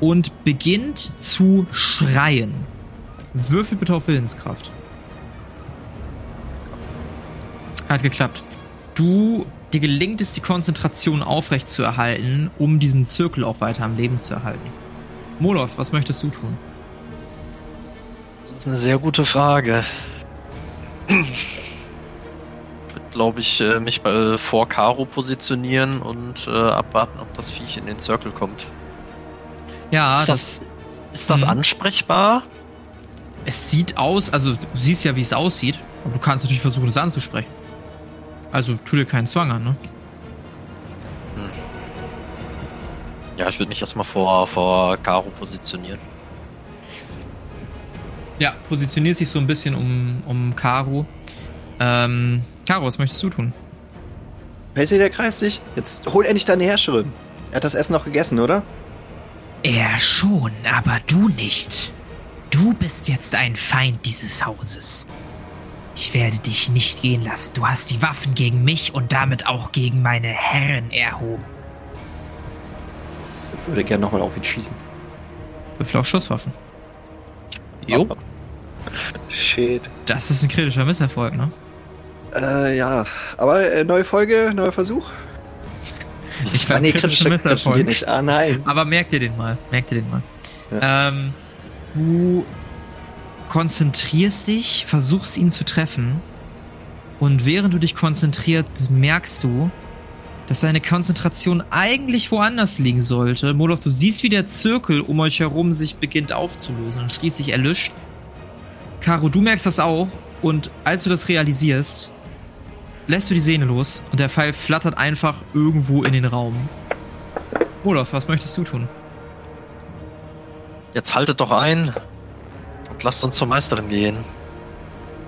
und beginnt zu schreien. Würfel bitte auf Willenskraft. Hat geklappt. Du, dir gelingt es, die Konzentration aufrecht zu erhalten, um diesen Zirkel auch weiter am Leben zu erhalten. Molov, was möchtest du tun? Das ist eine sehr gute Frage. Ich würde, glaube ich, äh, mich bei, vor Karo positionieren und äh, abwarten, ob das Viech in den Circle kommt. Ja, ist das, ist das Mhm. ansprechbar? Es sieht aus, also du siehst ja, wie es aussieht, aber du kannst natürlich versuchen, es anzusprechen. Also tu dir keinen Zwang an, ne? Ja, ich würde mich erstmal vor, vor Karo positionieren. Ja, positioniert sich so ein bisschen um, um Karo. Ähm, Karo, was möchtest du tun? Hält dir der Kreis dich? Jetzt hol endlich deine Herrscherin. Er hat das Essen noch gegessen, oder? Er schon, aber du nicht. Du bist jetzt ein Feind dieses Hauses. Ich werde dich nicht gehen lassen. Du hast die Waffen gegen mich und damit auch gegen meine Herren erhoben. Ich würde gerne nochmal auf ihn schießen. Würfel auf Schusswaffen. Jo. Shit. Das ist ein kritischer Misserfolg, ne? Äh, ja. Aber äh, neue Folge, neuer Versuch. (laughs) Ich Ah, war nee, kritischer kritischer Misserfolg. Nicht. Ah, nein. Aber merk dir den mal. Merk dir den mal. Ähm, du konzentrierst dich, versuchst ihn zu treffen. Und während du dich konzentrierst, merkst du, dass seine Konzentration eigentlich woanders liegen sollte. Molov, du siehst, wie der Zirkel um euch herum sich beginnt aufzulösen und schließlich erlischt. Caro, du merkst das auch. Und als du das realisierst, lässt du die Sehne los und der Pfeil flattert einfach irgendwo in den Raum. Molov, was möchtest du tun? Jetzt haltet doch ein lasst uns zur Meisterin gehen.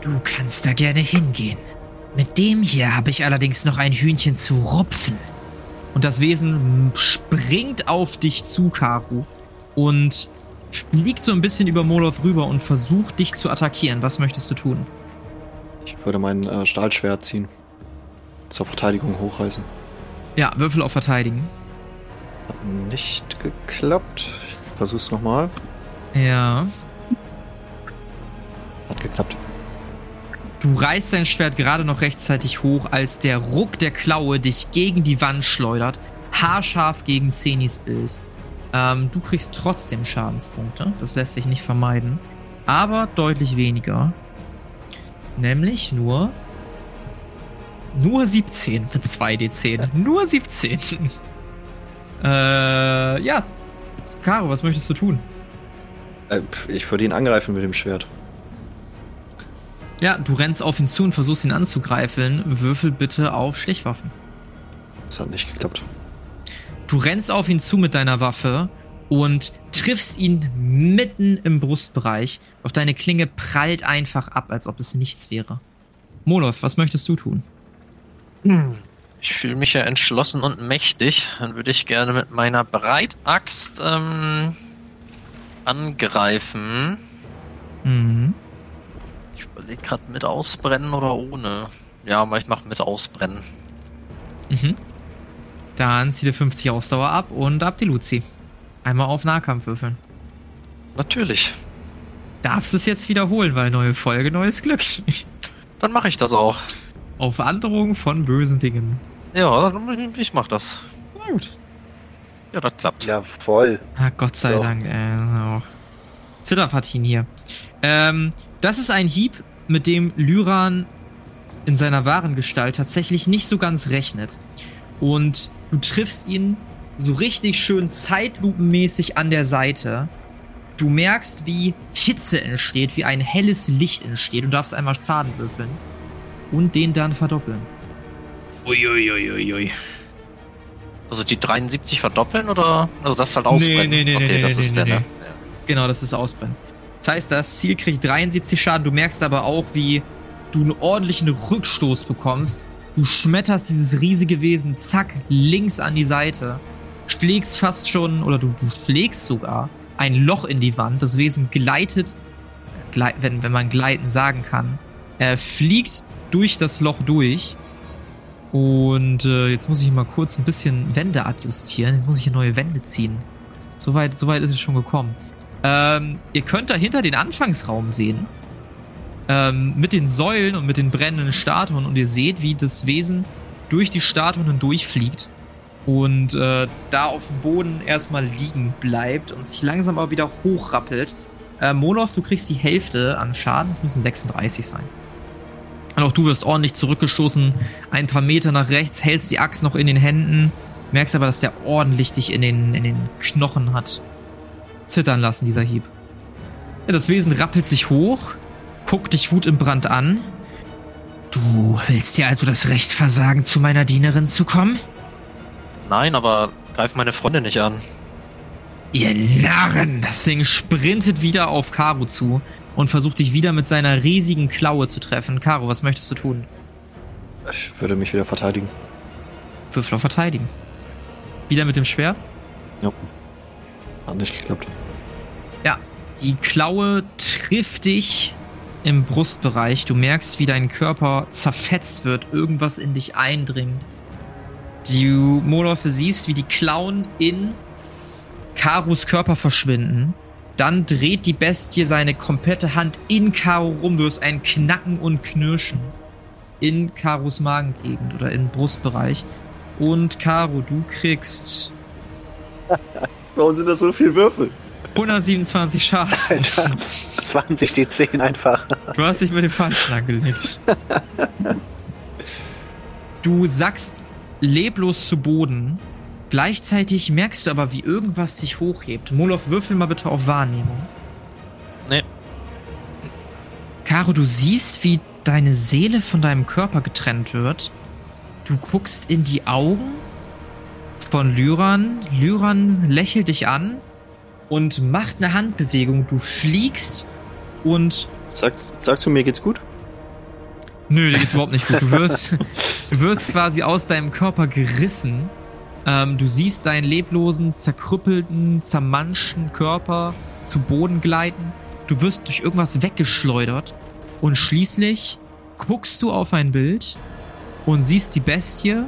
Du kannst da gerne hingehen. Mit dem hier habe ich allerdings noch ein Hühnchen zu rupfen. Und das Wesen springt auf dich zu, Karu. Und fliegt so ein bisschen über Molov rüber und versucht dich zu attackieren. Was möchtest du tun? Ich würde mein äh, Stahlschwert ziehen. Zur Verteidigung hochreißen. Ja, Würfel auf Verteidigen. Hat nicht geklappt. Ich versuch's nochmal. Ja. Geklappt. Du reißt dein Schwert gerade noch rechtzeitig hoch, als der Ruck der Klaue dich gegen die Wand schleudert. Haarscharf gegen Zenis Bild. Ähm, du kriegst trotzdem Schadenspunkte. Das lässt sich nicht vermeiden. Aber deutlich weniger. Nämlich nur. Nur 17 mit 2d10. Nur 17. (laughs) äh, ja. Caro, was möchtest du tun? Äh, ich würde ihn angreifen mit dem Schwert. Ja, du rennst auf ihn zu und versuchst ihn anzugreifen. Würfel bitte auf Stichwaffen. Das hat nicht geklappt. Du rennst auf ihn zu mit deiner Waffe und triffst ihn mitten im Brustbereich. Doch deine Klinge prallt einfach ab, als ob es nichts wäre. Molov, was möchtest du tun? Ich fühle mich ja entschlossen und mächtig. Dann würde ich gerne mit meiner Breitaxt ähm, angreifen. Mhm. Ich überlege gerade mit ausbrennen oder ohne. Ja, aber ich mache mit ausbrennen. Mhm. Dann zieh dir 50 Ausdauer ab und ab die Luzi. Einmal auf Nahkampf würfeln. Natürlich. Darfst es jetzt wiederholen, weil neue Folge, neues Glück. (laughs) Dann mache ich das auch. auf Androhung von bösen Dingen. Ja, dann, ich mach das. Na gut. Ja, das klappt. Ja, voll. Ah, Gott sei Doch. Dank. Äh, so. Zitterpartien hier. Ähm, das ist ein Hieb, mit dem Lyran in seiner wahren Gestalt tatsächlich nicht so ganz rechnet. Und du triffst ihn so richtig schön zeitlupenmäßig an der Seite. Du merkst, wie Hitze entsteht, wie ein helles Licht entsteht. Du darfst einmal Schaden würfeln. Und den dann verdoppeln. Uiuiuiui. Also die 73 verdoppeln oder? Also das halt ausbrennen. nee, nee, okay, nee, das nee, ist nee, der, nee. ne? Genau, das ist Ausbrennen. Das heißt, das Ziel kriegt 73 Schaden. Du merkst aber auch, wie du einen ordentlichen Rückstoß bekommst. Du schmetterst dieses riesige Wesen, zack, links an die Seite. Schlägst fast schon, oder du, du schlägst sogar ein Loch in die Wand. Das Wesen gleitet, gleit, wenn, wenn man gleiten sagen kann. Er fliegt durch das Loch durch. Und äh, jetzt muss ich mal kurz ein bisschen Wände adjustieren. Jetzt muss ich hier neue Wände ziehen. Soweit, soweit ist es schon gekommen. Ähm, ihr könnt dahinter den Anfangsraum sehen. Ähm, mit den Säulen und mit den brennenden Statuen. Und ihr seht, wie das Wesen durch die Statuen hindurchfliegt. Und äh, da auf dem Boden erstmal liegen bleibt und sich langsam aber wieder hochrappelt. Äh, Molov, du kriegst die Hälfte an Schaden. Es müssen 36 sein. Und auch du wirst ordentlich zurückgestoßen, ein paar Meter nach rechts, hältst die Axt noch in den Händen, merkst aber, dass der ordentlich dich in den, in den Knochen hat zittern lassen, dieser Hieb. Ja, das Wesen rappelt sich hoch, guckt dich Wut im Brand an. Du willst dir also das Recht versagen, zu meiner Dienerin zu kommen? Nein, aber greif meine Freundin nicht an. Ihr Narren! Das Ding sprintet wieder auf Karo zu und versucht dich wieder mit seiner riesigen Klaue zu treffen. Karo, was möchtest du tun? Ich würde mich wieder verteidigen. Würfel verteidigen. Wieder mit dem Schwert? Ja. Hat nicht geklappt. Die Klaue trifft dich im Brustbereich. Du merkst, wie dein Körper zerfetzt wird, irgendwas in dich eindringt. Du, Molov, siehst, wie die Klauen in Karus Körper verschwinden. Dann dreht die Bestie seine komplette Hand in Karo rum. Du hast ein Knacken und Knirschen in Karos Magengegend oder im Brustbereich. Und Karo, du kriegst Warum sind das so viele Würfel? 127 Schaden. Alter, 20 D10 einfach. Du hast dich mit dem Falschen angelegt. Du sackst leblos zu Boden. Gleichzeitig merkst du aber, wie irgendwas dich hochhebt. Molov, würfel mal bitte auf Wahrnehmung. Nee. Caro, du siehst, wie deine Seele von deinem Körper getrennt wird. Du guckst in die Augen von Lyran. Lyran lächelt dich an und macht eine Handbewegung. Du fliegst und Sagst, sagst du, mir geht's gut? Nö, dir geht's überhaupt nicht gut. Du wirst, (laughs) du wirst quasi aus deinem Körper gerissen. Ähm, du siehst deinen leblosen, zerkrüppelten, zermanschten Körper zu Boden gleiten. Du wirst durch irgendwas weggeschleudert. Und schließlich guckst du auf ein Bild und siehst die Bestie,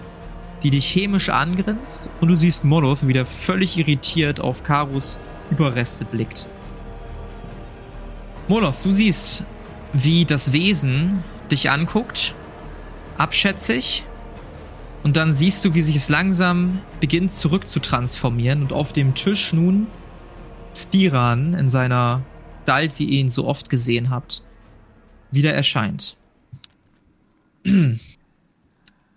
die dich chemisch angrinst. Und du siehst Molov, wie der völlig irritiert auf Karus Überreste blickt. Molov, du siehst, wie das Wesen dich anguckt, abschätzig, und dann siehst du, wie sich es langsam beginnt zurück zu transformieren und auf dem Tisch nun Spiran in seiner Gestalt, wie ihr ihn so oft gesehen habt, wieder erscheint. (clears throat)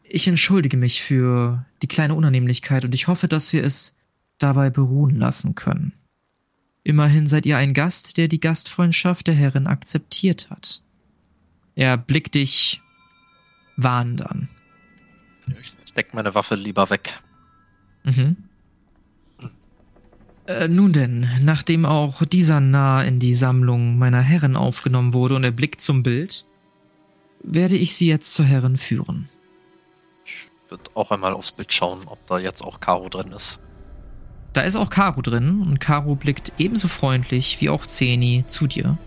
Ich entschuldige mich für die kleine Unannehmlichkeit und ich hoffe, dass wir es dabei beruhen lassen können. Immerhin seid ihr ein Gast, der die Gastfreundschaft der Herrin akzeptiert hat. Er blickt dich warnend an. Ich steck meine Waffe lieber weg. Mhm. Äh, nun denn, nachdem auch dieser nah in die Sammlung meiner Herren aufgenommen wurde und er blickt zum Bild, werde ich sie jetzt zur Herren führen. Ich würde auch einmal aufs Bild schauen, ob da jetzt auch Karo drin ist. Da ist auch Karo drin und Karo blickt ebenso freundlich wie auch Zeni zu dir.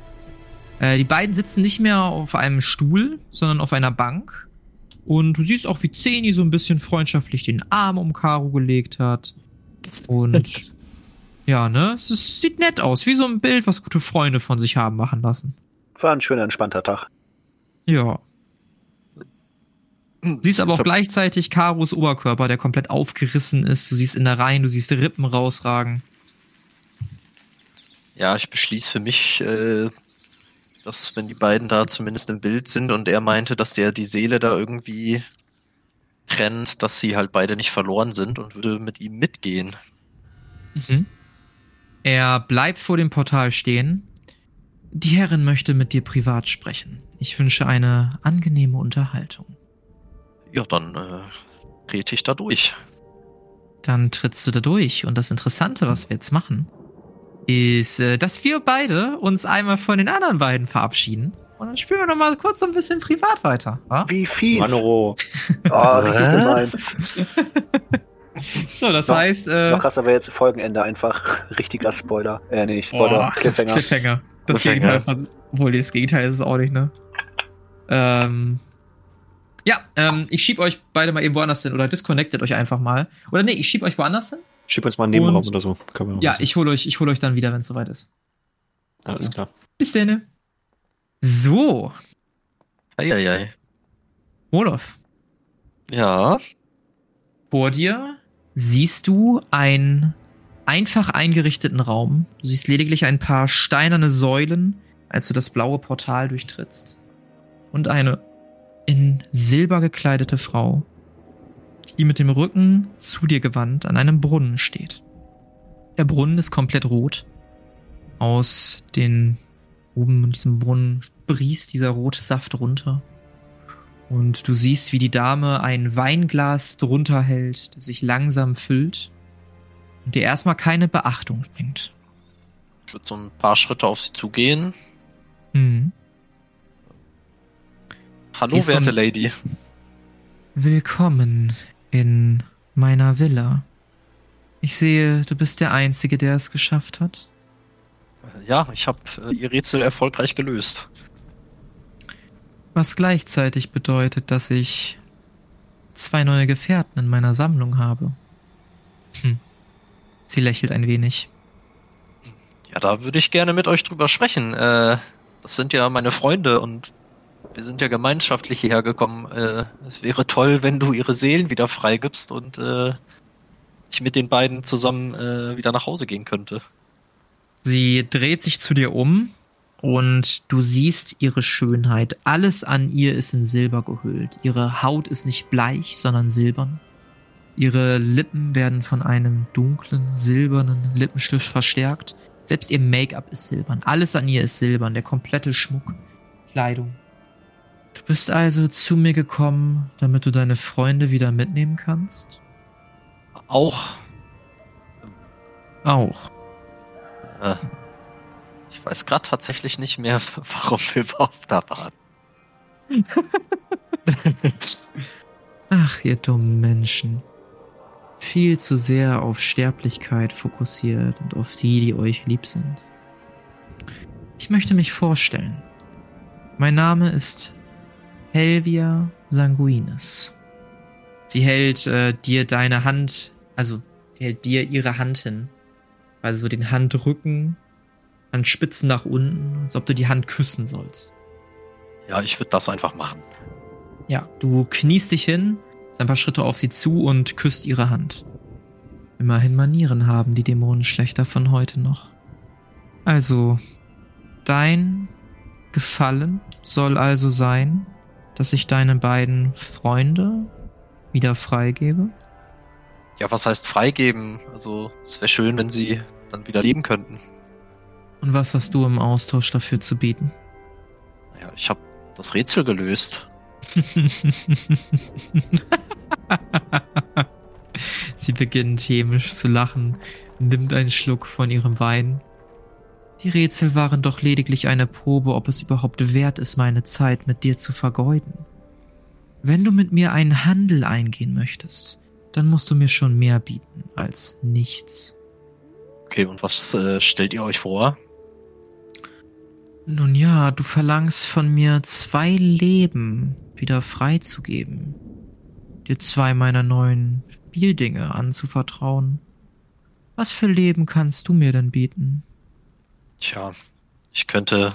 Äh, die beiden sitzen nicht mehr auf einem Stuhl, sondern auf einer Bank. Und du siehst auch, wie Zeni so ein bisschen freundschaftlich den Arm um Karo gelegt hat. Und (laughs) ja, ne? Es ist, sieht nett aus, wie so ein Bild, was gute Freunde von sich haben machen lassen. War ein schöner, entspannter Tag. Ja. Siehst aber auch gleichzeitig Karos Oberkörper, der komplett aufgerissen ist. Du siehst Innereien, du siehst Rippen rausragen. Ja, ich beschließe für mich, äh, dass wenn die beiden da zumindest im Bild sind und er meinte, dass der die Seele da irgendwie trennt, dass sie halt beide nicht verloren sind und würde mit ihm mitgehen. Mhm. Er bleibt vor dem Portal stehen. Die Herrin möchte mit dir privat sprechen. Ich wünsche eine angenehme Unterhaltung. Ja, dann äh, trete ich da durch. Dann trittst du da durch. Und das Interessante, was wir jetzt machen, ist, äh, dass wir beide uns einmal von den anderen beiden verabschieden. Und dann spielen wir noch mal kurz so ein bisschen privat weiter. wa? Wie fies. Manoro. Oh, richtig. So, das Noch- heißt, äh, Noch krasser wäre jetzt Folgenende einfach (laughs) richtiger Spoiler. Äh, nee, nicht Spoiler, Oh, (laughs) Cliffhanger. Cliffhanger. Das Cliffhanger. Gegenteil von. Obwohl, das Gegenteil ist es auch nicht, ne? Ähm. Ja, ähm, ich schieb euch beide mal eben woanders hin oder disconnectet euch einfach mal. Oder nee, ich schieb euch woanders hin. Schieb uns mal einen Nebenraum Und- oder so. Ja, ich hole euch, ich hole euch dann wieder, wenn es soweit ist. Alles klar. Bis dann. So, Eieiei. Olaf. Ja. Vor dir siehst du einen einfach eingerichteten Raum. Du siehst lediglich ein paar steinerne Säulen, als du das blaue Portal durchtrittst. Und eine in Silber gekleidete Frau, die mit dem Rücken zu dir gewandt an einem Brunnen steht. Der Brunnen ist komplett rot. Aus den oben in diesem Brunnen sprießt dieser rote Saft runter. Und du siehst, wie die Dame ein Weinglas drunter hält, das sich langsam füllt und dir erstmal keine Beachtung bringt. Ich würde so ein paar Schritte auf sie zugehen. Hm. Hallo, so werte Lady. Willkommen in meiner Villa. Ich sehe, du bist der Einzige, der es geschafft hat. Ja, ich habe äh, ihr Rätsel erfolgreich gelöst. Was gleichzeitig bedeutet, dass ich zwei neue Gefährten in meiner Sammlung habe. Hm. Sie lächelt ein wenig. Ja, da würde ich gerne mit euch drüber sprechen. Äh, das sind ja meine Freunde und wir sind ja gemeinschaftlich hierher gekommen. Äh, es wäre toll, wenn du ihre Seelen wieder freigibst und äh, ich mit den beiden zusammen äh, wieder nach Hause gehen könnte. Sie dreht sich zu dir um und du siehst ihre Schönheit. Alles an ihr ist in Silber gehüllt. Ihre Haut ist nicht bleich, sondern silbern. Ihre Lippen werden von einem dunklen, silbernen Lippenstift verstärkt. Selbst ihr Make-up ist silbern. Alles an ihr ist silbern. Der komplette Schmuck, Kleidung. Du bist also zu mir gekommen, damit du deine Freunde wieder mitnehmen kannst? Auch, Auch. äh, ich weiß gerade tatsächlich nicht mehr, (laughs) warum wir überhaupt da waren. (laughs) Ach, ihr dummen Menschen. Viel zu sehr auf Sterblichkeit fokussiert und auf die, die euch lieb sind. Ich möchte mich vorstellen. Mein Name ist Helvia Sanguinis. Sie hält äh, dir deine Hand, also sie hält dir ihre Hand hin. Also den Handrücken, Handspitzen nach unten, als ob du die Hand küssen sollst. Ja, ich würde das einfach machen. Ja, du kniest dich hin, ein paar Schritte auf sie zu und küsst ihre Hand. Immerhin Manieren haben die Dämonenschlechter von heute noch. Also, dein Gefallen soll also sein, dass ich deine beiden Freunde wieder freigebe? Ja, was heißt freigeben? Also, es wäre schön, wenn sie dann wieder leben könnten. Und was hast du im Austausch dafür zu bieten? Ja, ich habe das Rätsel gelöst. (laughs) Sie beginnt hämisch zu lachen, nimmt einen Schluck von ihrem Wein. Die Rätsel waren doch lediglich eine Probe, ob es überhaupt wert ist, meine Zeit mit dir zu vergeuden. Wenn du mit mir einen Handel eingehen möchtest, dann musst du mir schon mehr bieten als nichts. Okay, und was äh, stellt ihr euch vor? Nun ja, du verlangst von mir zwei Leben wieder freizugeben, dir zwei meiner neuen Spieldinge anzuvertrauen. Was für Leben kannst du mir denn bieten? Tja, ich könnte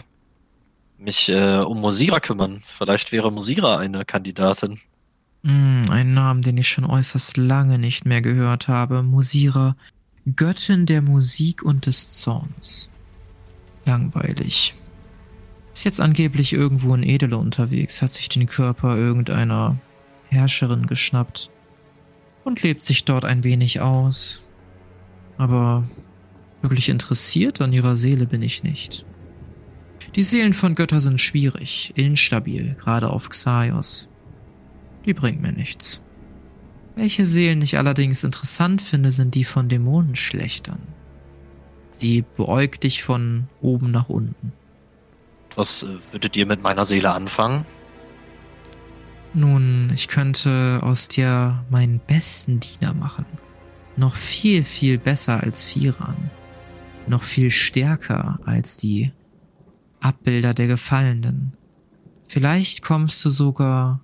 mich äh, um Mosira kümmern. Vielleicht wäre Mosira eine Kandidatin. Hm, ein Namen, den ich schon äußerst lange nicht mehr gehört habe. Musira, Göttin der Musik und des Zorns. Langweilig. Ist jetzt angeblich irgendwo in Edele unterwegs, hat sich den Körper irgendeiner Herrscherin geschnappt und lebt sich dort ein wenig aus. Aber wirklich interessiert an ihrer Seele bin ich nicht. Die Seelen von Götter sind schwierig, instabil, gerade auf Xaios. Die bringt mir nichts. Welche Seelen ich allerdings interessant finde, sind die von Dämonenschlechtern. Sie beäugt dich von oben nach unten. Was äh, würdet ihr mit meiner Seele anfangen? Nun, ich könnte aus dir meinen besten Diener machen. Noch viel, viel besser als Firan. Noch viel stärker als die Abbilder der Gefallenen. Vielleicht kommst du sogar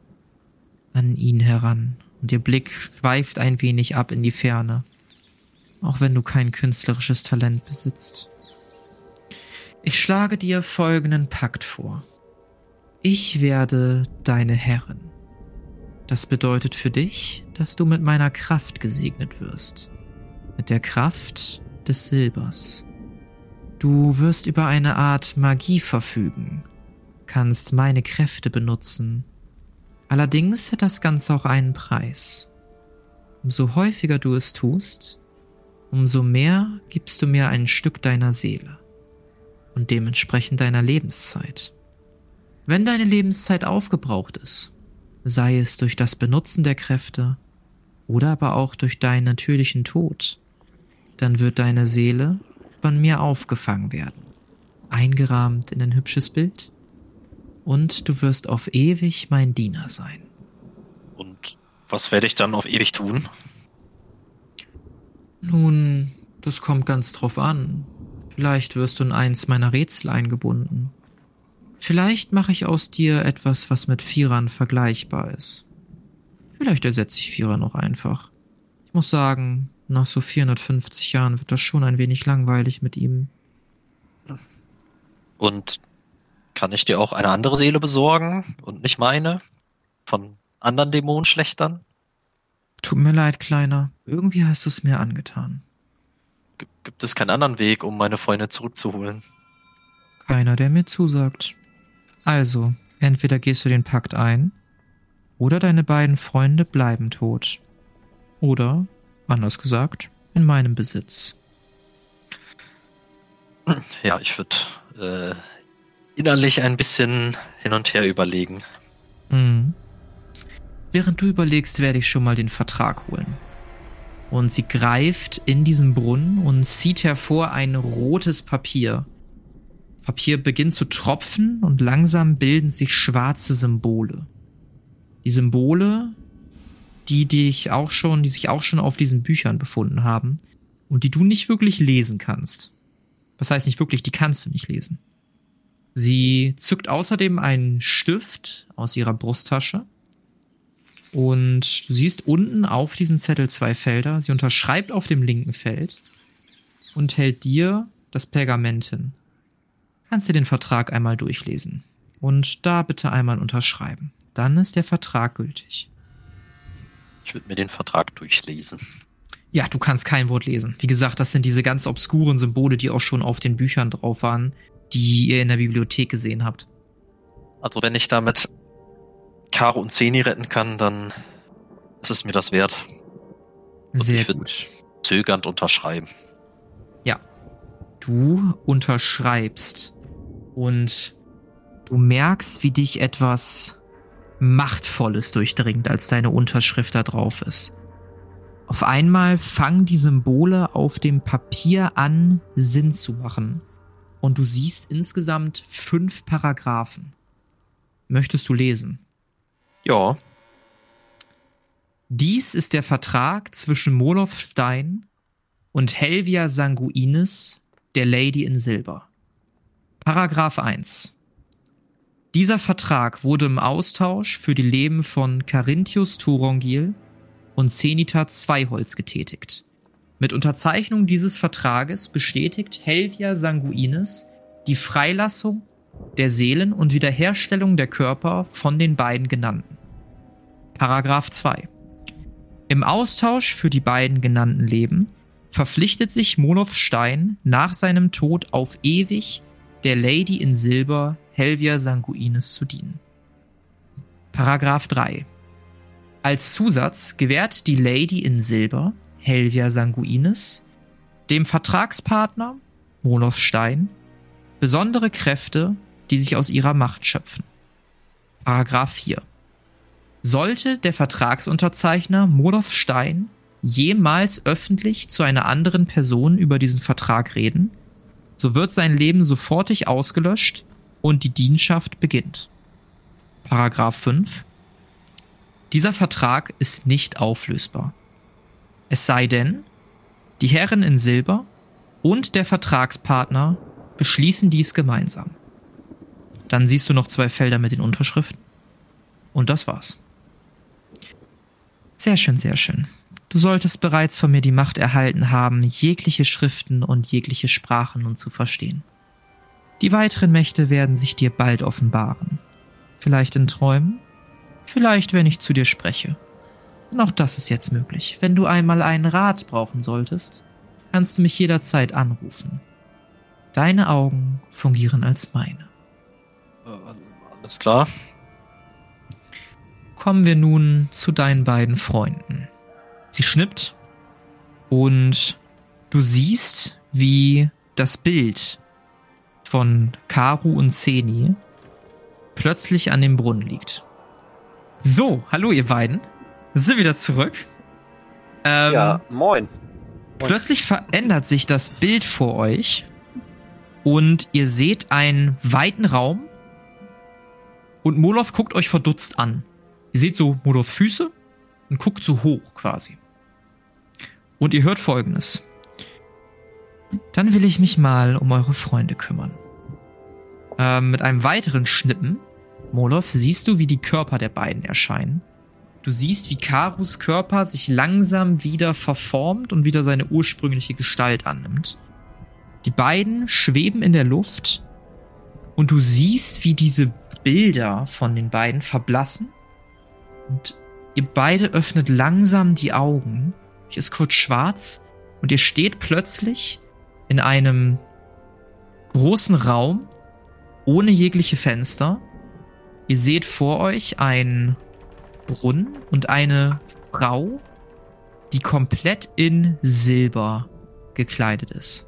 an ihn heran und ihr Blick schweift ein wenig ab in die Ferne, auch wenn du kein künstlerisches Talent besitzt. Ich schlage dir folgenden Pakt vor. Ich werde deine Herrin. Das bedeutet für dich, dass du mit meiner Kraft gesegnet wirst. Mit der Kraft des Silbers. Du wirst über eine Art Magie verfügen, kannst meine Kräfte benutzen. Allerdings hat das Ganze auch einen Preis. Umso häufiger du es tust, umso mehr gibst du mir ein Stück deiner Seele und dementsprechend deiner Lebenszeit. Wenn deine Lebenszeit aufgebraucht ist, sei es durch das Benutzen der Kräfte oder aber auch durch deinen natürlichen Tod, dann wird deine Seele von mir aufgefangen werden, eingerahmt in ein hübsches Bild, und du wirst auf ewig mein Diener sein. Und was werde ich dann auf ewig tun? Nun, das kommt ganz drauf an. Vielleicht wirst du in eins meiner Rätsel eingebunden. Vielleicht mache ich aus dir etwas, was mit Vierern vergleichbar ist. Vielleicht ersetze ich Vierer noch einfach. Ich muss sagen, nach so 450 Jahren wird das schon ein wenig langweilig mit ihm. Und kann ich dir auch eine andere Seele besorgen und nicht meine? Von anderen Dämonenschlechtern? Tut mir leid, Kleiner. Irgendwie hast du es mir angetan. G gibt es keinen anderen Weg, um meine Freunde zurückzuholen? Keiner, der mir zusagt. Also, entweder gehst du den Pakt ein, oder deine beiden Freunde bleiben tot. Oder, anders gesagt, in meinem Besitz. Ja, ich würde äh, innerlich ein bisschen hin und her überlegen. Mhm. Während du überlegst, werde ich schon mal den Vertrag holen. Und sie greift in diesen Brunnen und zieht hervor ein rotes Papier. Papier beginnt zu tropfen und langsam bilden sich schwarze Symbole. Die Symbole, die dich auch schon, die sich auch schon auf diesen Büchern befunden haben und die du nicht wirklich lesen kannst. Was heißt nicht wirklich, die kannst du nicht lesen. Sie zückt außerdem einen Stift aus ihrer Brusttasche und du siehst unten auf diesem Zettel zwei Felder. Sie unterschreibt auf dem linken Feld und hält dir das Pergament hin. Kannst du den Vertrag einmal durchlesen und da bitte einmal unterschreiben. Dann ist der Vertrag gültig. Ich würde mir den Vertrag durchlesen. Ja, du kannst kein Wort lesen. Wie gesagt, das sind diese ganz obskuren Symbole, die auch schon auf den Büchern drauf waren, die ihr in der Bibliothek gesehen habt. Also wenn ich damit Caro und Zeni retten kann, dann ist es mir das wert. Und Sehr ich würd gut. Zögernd unterschreiben. Ja. Du unterschreibst und du merkst, wie dich etwas Machtvolles durchdringt, als deine Unterschrift da drauf ist. Auf einmal fangen die Symbole auf dem Papier an, Sinn zu machen. Und du siehst insgesamt fünf Paragraphen. Möchtest du lesen? Ja, Dies ist der Vertrag zwischen Moloth Stein und Helvia Sanguinis, der Lady in Silber. Paragraph 1. Dieser Vertrag wurde im Austausch für die Leben von Carinthius Turongil und Zenita Zweiholz getätigt. Mit Unterzeichnung dieses Vertrages bestätigt Helvia Sanguinis die Freilassung der Seelen und Wiederherstellung der Körper von den beiden genannten. Paragraph 2. Im Austausch für die beiden genannten Leben verpflichtet sich Monoth Stein nach seinem Tod auf ewig der Lady in Silber Helvia Sanguinis zu dienen. Paragraph 3. Als Zusatz gewährt die Lady in Silber Helvia Sanguinis dem Vertragspartner Monoth Stein besondere Kräfte, die sich aus ihrer Macht schöpfen. Paragraph 4. Sollte der Vertragsunterzeichner Moloth Stein jemals öffentlich zu einer anderen Person über diesen Vertrag reden, so wird sein Leben sofortig ausgelöscht und die Dientschaft beginnt. Paragraph 5. Dieser Vertrag ist nicht auflösbar. Es sei denn, die Herren in Silber und der Vertragspartner beschließen dies gemeinsam. Dann siehst du noch zwei Felder mit den Unterschriften. Und das war's. Sehr schön, sehr schön. Du solltest bereits von mir die Macht erhalten haben, jegliche Schriften und jegliche Sprachen nun zu verstehen. Die weiteren Mächte werden sich dir bald offenbaren. Vielleicht in Träumen, vielleicht wenn ich zu dir spreche. Und auch das ist jetzt möglich. Wenn du einmal einen Rat brauchen solltest, kannst du mich jederzeit anrufen. Deine Augen fungieren als meine. Äh, alles klar. Kommen wir nun zu deinen beiden Freunden. Sie schnippt und du siehst, wie das Bild von Karu und Zeni plötzlich an dem Brunnen liegt. So, hallo ihr beiden. Sind wieder zurück. Ähm, ja, moin. Plötzlich verändert sich das Bild vor euch und ihr seht einen weiten Raum und Molov guckt euch verdutzt an. Ihr seht so Molovs Füße und guckt so hoch quasi. Und ihr hört folgendes. Dann will ich mich mal um eure Freunde kümmern. Ähm, mit einem weiteren Schnippen, Molov, siehst du, wie die Körper der beiden erscheinen. Du siehst, wie Karus Körper sich langsam wieder verformt und wieder seine ursprüngliche Gestalt annimmt. Die beiden schweben in der Luft und du siehst, wie diese Bilder von den beiden verblassen und ihr beide öffnet langsam die Augen. Ich ist kurz schwarz und ihr steht plötzlich in einem großen Raum ohne jegliche Fenster. Ihr seht vor euch einen Brunnen und eine Frau, die komplett in Silber gekleidet ist.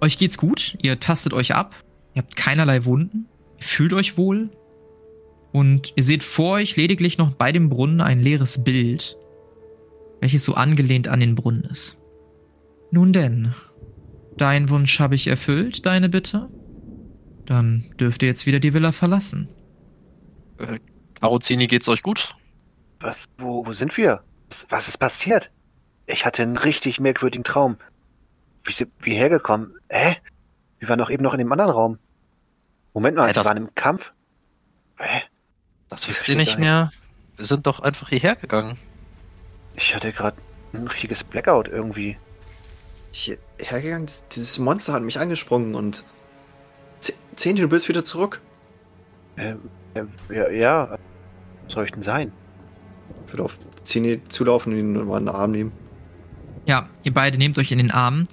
Euch geht's gut, ihr tastet euch ab, ihr habt keinerlei Wunden, ihr fühlt euch wohl und ihr seht vor euch lediglich noch bei dem Brunnen ein leeres Bild, welches so angelehnt an den Brunnen ist. Nun denn, dein Wunsch habe ich erfüllt, deine Bitte? Dann dürft ihr jetzt wieder die Villa verlassen. Äh, Arozini, geht's euch gut? Was, wo, wo sind wir? Was, was ist passiert? Ich hatte einen richtig merkwürdigen Traum. Wie sind wir hergekommen? Hä? Wir waren doch eben noch in dem anderen Raum. Moment mal, Hä, wir waren im Kampf. Hä? Das wisst ihr nicht mehr. Wir sind doch einfach hierher gegangen. Ich hatte gerade ein richtiges Blackout irgendwie. Ich hergegangen, das- dieses Monster hat mich angesprungen und. Z- Zehnte, du bist wieder zurück. Ähm, äh, ja, ja. Was soll ich denn sein? Ich würde auf Zähne zulaufen und ihn mal in den Arm nehmen. Ja, ihr beide nehmt euch in den Arm.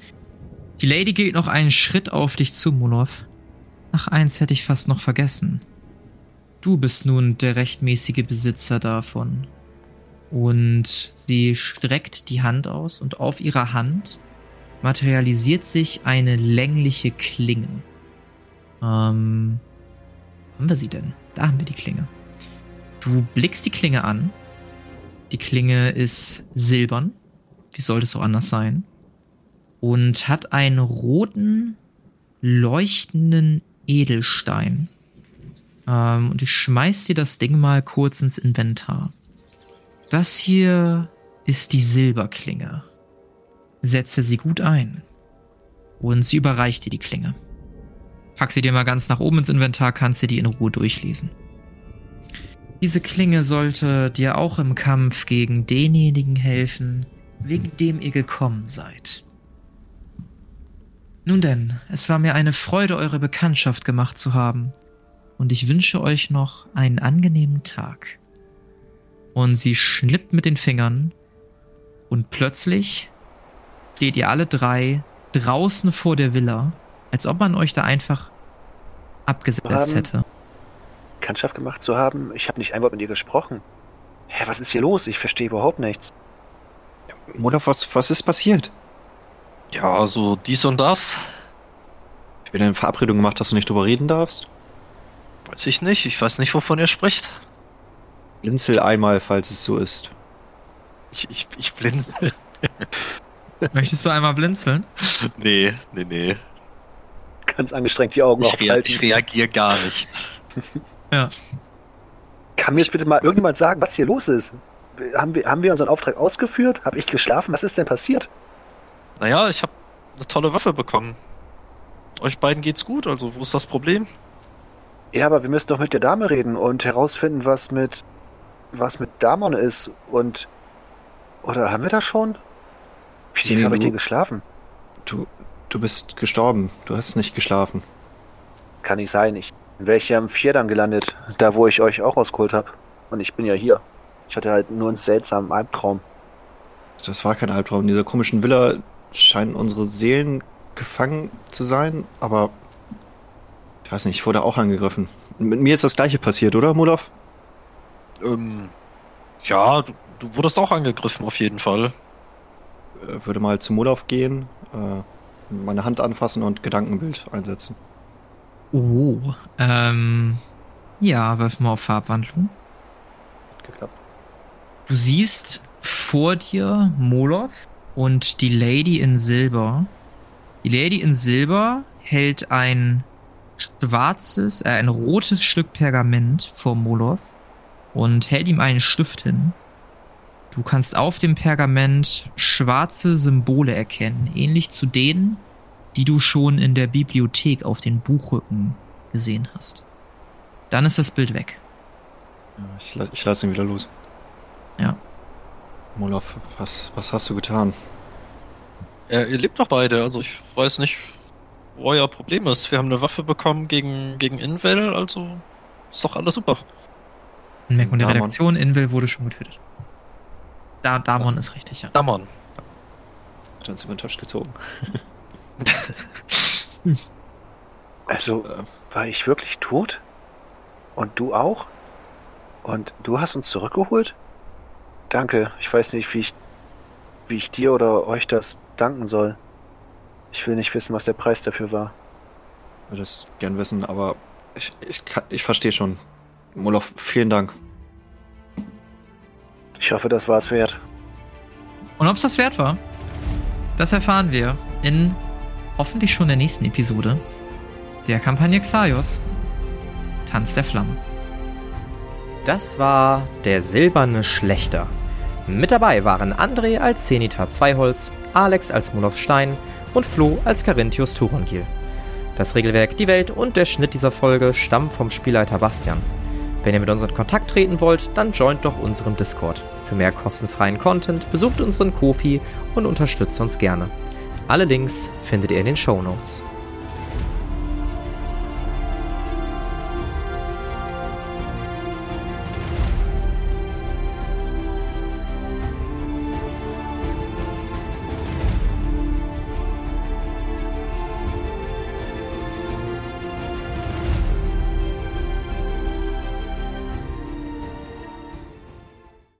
Die Lady geht noch einen Schritt auf dich zu, Molov. Ach, eins hätte ich fast noch vergessen. Du bist nun der rechtmäßige Besitzer davon. Und sie streckt die Hand aus und auf ihrer Hand materialisiert sich eine längliche Klinge. Ähm, haben wir sie denn? Da haben wir die Klinge. Du blickst die Klinge an. Die Klinge ist silbern. Wie sollte es auch anders sein? Und hat einen roten, leuchtenden Edelstein. Ähm, und ich schmeiß dir das Ding mal kurz ins Inventar. Das hier ist die Silberklinge. Setze sie gut ein. Und sie überreicht dir die Klinge. Pack sie dir mal ganz nach oben ins Inventar, kannst du die in Ruhe durchlesen. Diese Klinge sollte dir auch im Kampf gegen denjenigen helfen, wegen dem ihr gekommen seid. Nun denn, es war mir eine Freude, eure Bekanntschaft gemacht zu haben, und ich wünsche euch noch einen angenehmen Tag. Und sie schnippt mit den Fingern, und plötzlich steht ihr alle drei draußen vor der Villa, als ob man euch da einfach abgesetzt hätte. Bekanntschaft gemacht zu haben? Ich habe nicht ein Wort mit ihr gesprochen. Hä, was ist hier los? Ich verstehe überhaupt nichts. Mutter, was, was ist passiert? Ja, so dies und das. Ich habe eine Verabredung gemacht, dass du nicht drüber reden darfst. Weiß ich nicht. Ich weiß nicht, wovon ihr spricht. Blinzel einmal, falls es so ist. Ich, ich, ich blinzel. Möchtest du einmal blinzeln? (laughs) Nee, nee, nee. Ganz angestrengt die Augen Ich, rea aufhalten. ich reagiere gar nicht. (laughs) Ja. Kann mir jetzt bitte mal irgendjemand sagen, was hier los ist? Haben wir, haben wir unseren Auftrag ausgeführt? Habe ich geschlafen? Was ist denn passiert? Naja, ich habe eine tolle Waffe bekommen. Euch beiden geht's gut, also wo ist das Problem? Ja, aber wir müssen doch mit der Dame reden und herausfinden, was mit was mit Damon ist und oder haben wir das schon? Wie tief habe ich denn geschlafen? Du, du bist gestorben. Du hast nicht geschlafen. Kann nicht sein. Ich wäre ich ja im Vierdamm gelandet, da wo ich euch auch rausgeholt habe. Und ich bin ja hier. Ich hatte halt nur einen seltsamen Albtraum. Das war kein Albtraum. In dieser komischen Villa scheinen unsere Seelen gefangen zu sein, aber ich weiß nicht, ich wurde auch angegriffen. Mit mir ist das gleiche passiert, oder, Molov? Ähm, ja, du, du wurdest auch angegriffen auf jeden Fall. Äh, Würde mal zu Molov gehen, äh, meine Hand anfassen und Gedankenbild einsetzen. Oh. Ähm. Ja, wirf mal auf Farbwandlung. Hat geklappt. Du siehst vor dir Moloch und die Lady in Silber. Die Lady in Silber hält ein schwarzes, äh, ein rotes Stück Pergament vor Moloch und hält ihm einen Stift hin. Du kannst auf dem Pergament schwarze Symbole erkennen, ähnlich zu denen, die du schon in der Bibliothek auf den Buchrücken gesehen hast. Dann ist das Bild weg. Ja, ich, ich lasse ihn wieder los. Ja. Molov, was, was hast du getan? Ja, ihr lebt doch beide, also ich weiß nicht, wo euer Problem ist. Wir haben eine Waffe bekommen gegen, gegen Invel, also ist doch alles super. Merkung der Damon. Redaktion, Invel wurde schon getötet. Da, Damon ist richtig, ja. Damon. Hat uns über den Tisch gezogen. (laughs) Also, Äh, war ich wirklich tot? Und du auch? Und du hast uns zurückgeholt? Danke. Ich weiß nicht, wie ich, wie ich dir oder euch das danken soll. Ich will nicht wissen, was der Preis dafür war. würde es gern wissen, aber ich, ich, kann- ich verstehe schon. Molov, vielen Dank. Ich hoffe, das war es wert. Und ob es das wert war, das erfahren wir in hoffentlich schon der nächsten Episode der Kampagne Xaios. Tanz der Flammen. Das war der silberne Schlechter. Mit dabei waren André als Zenita Zweiholz, Alex als Molov Stein und Flo als Carinthius Turongil. Das Regelwerk, die Welt und der Schnitt dieser Folge stammen vom Spielleiter Bastian. Wenn ihr mit uns in Kontakt treten wollt, dann joint doch unserem Discord. Für mehr kostenfreien Content besucht unseren Kofi und unterstützt uns gerne. Alle Links findet ihr in den Show Notes.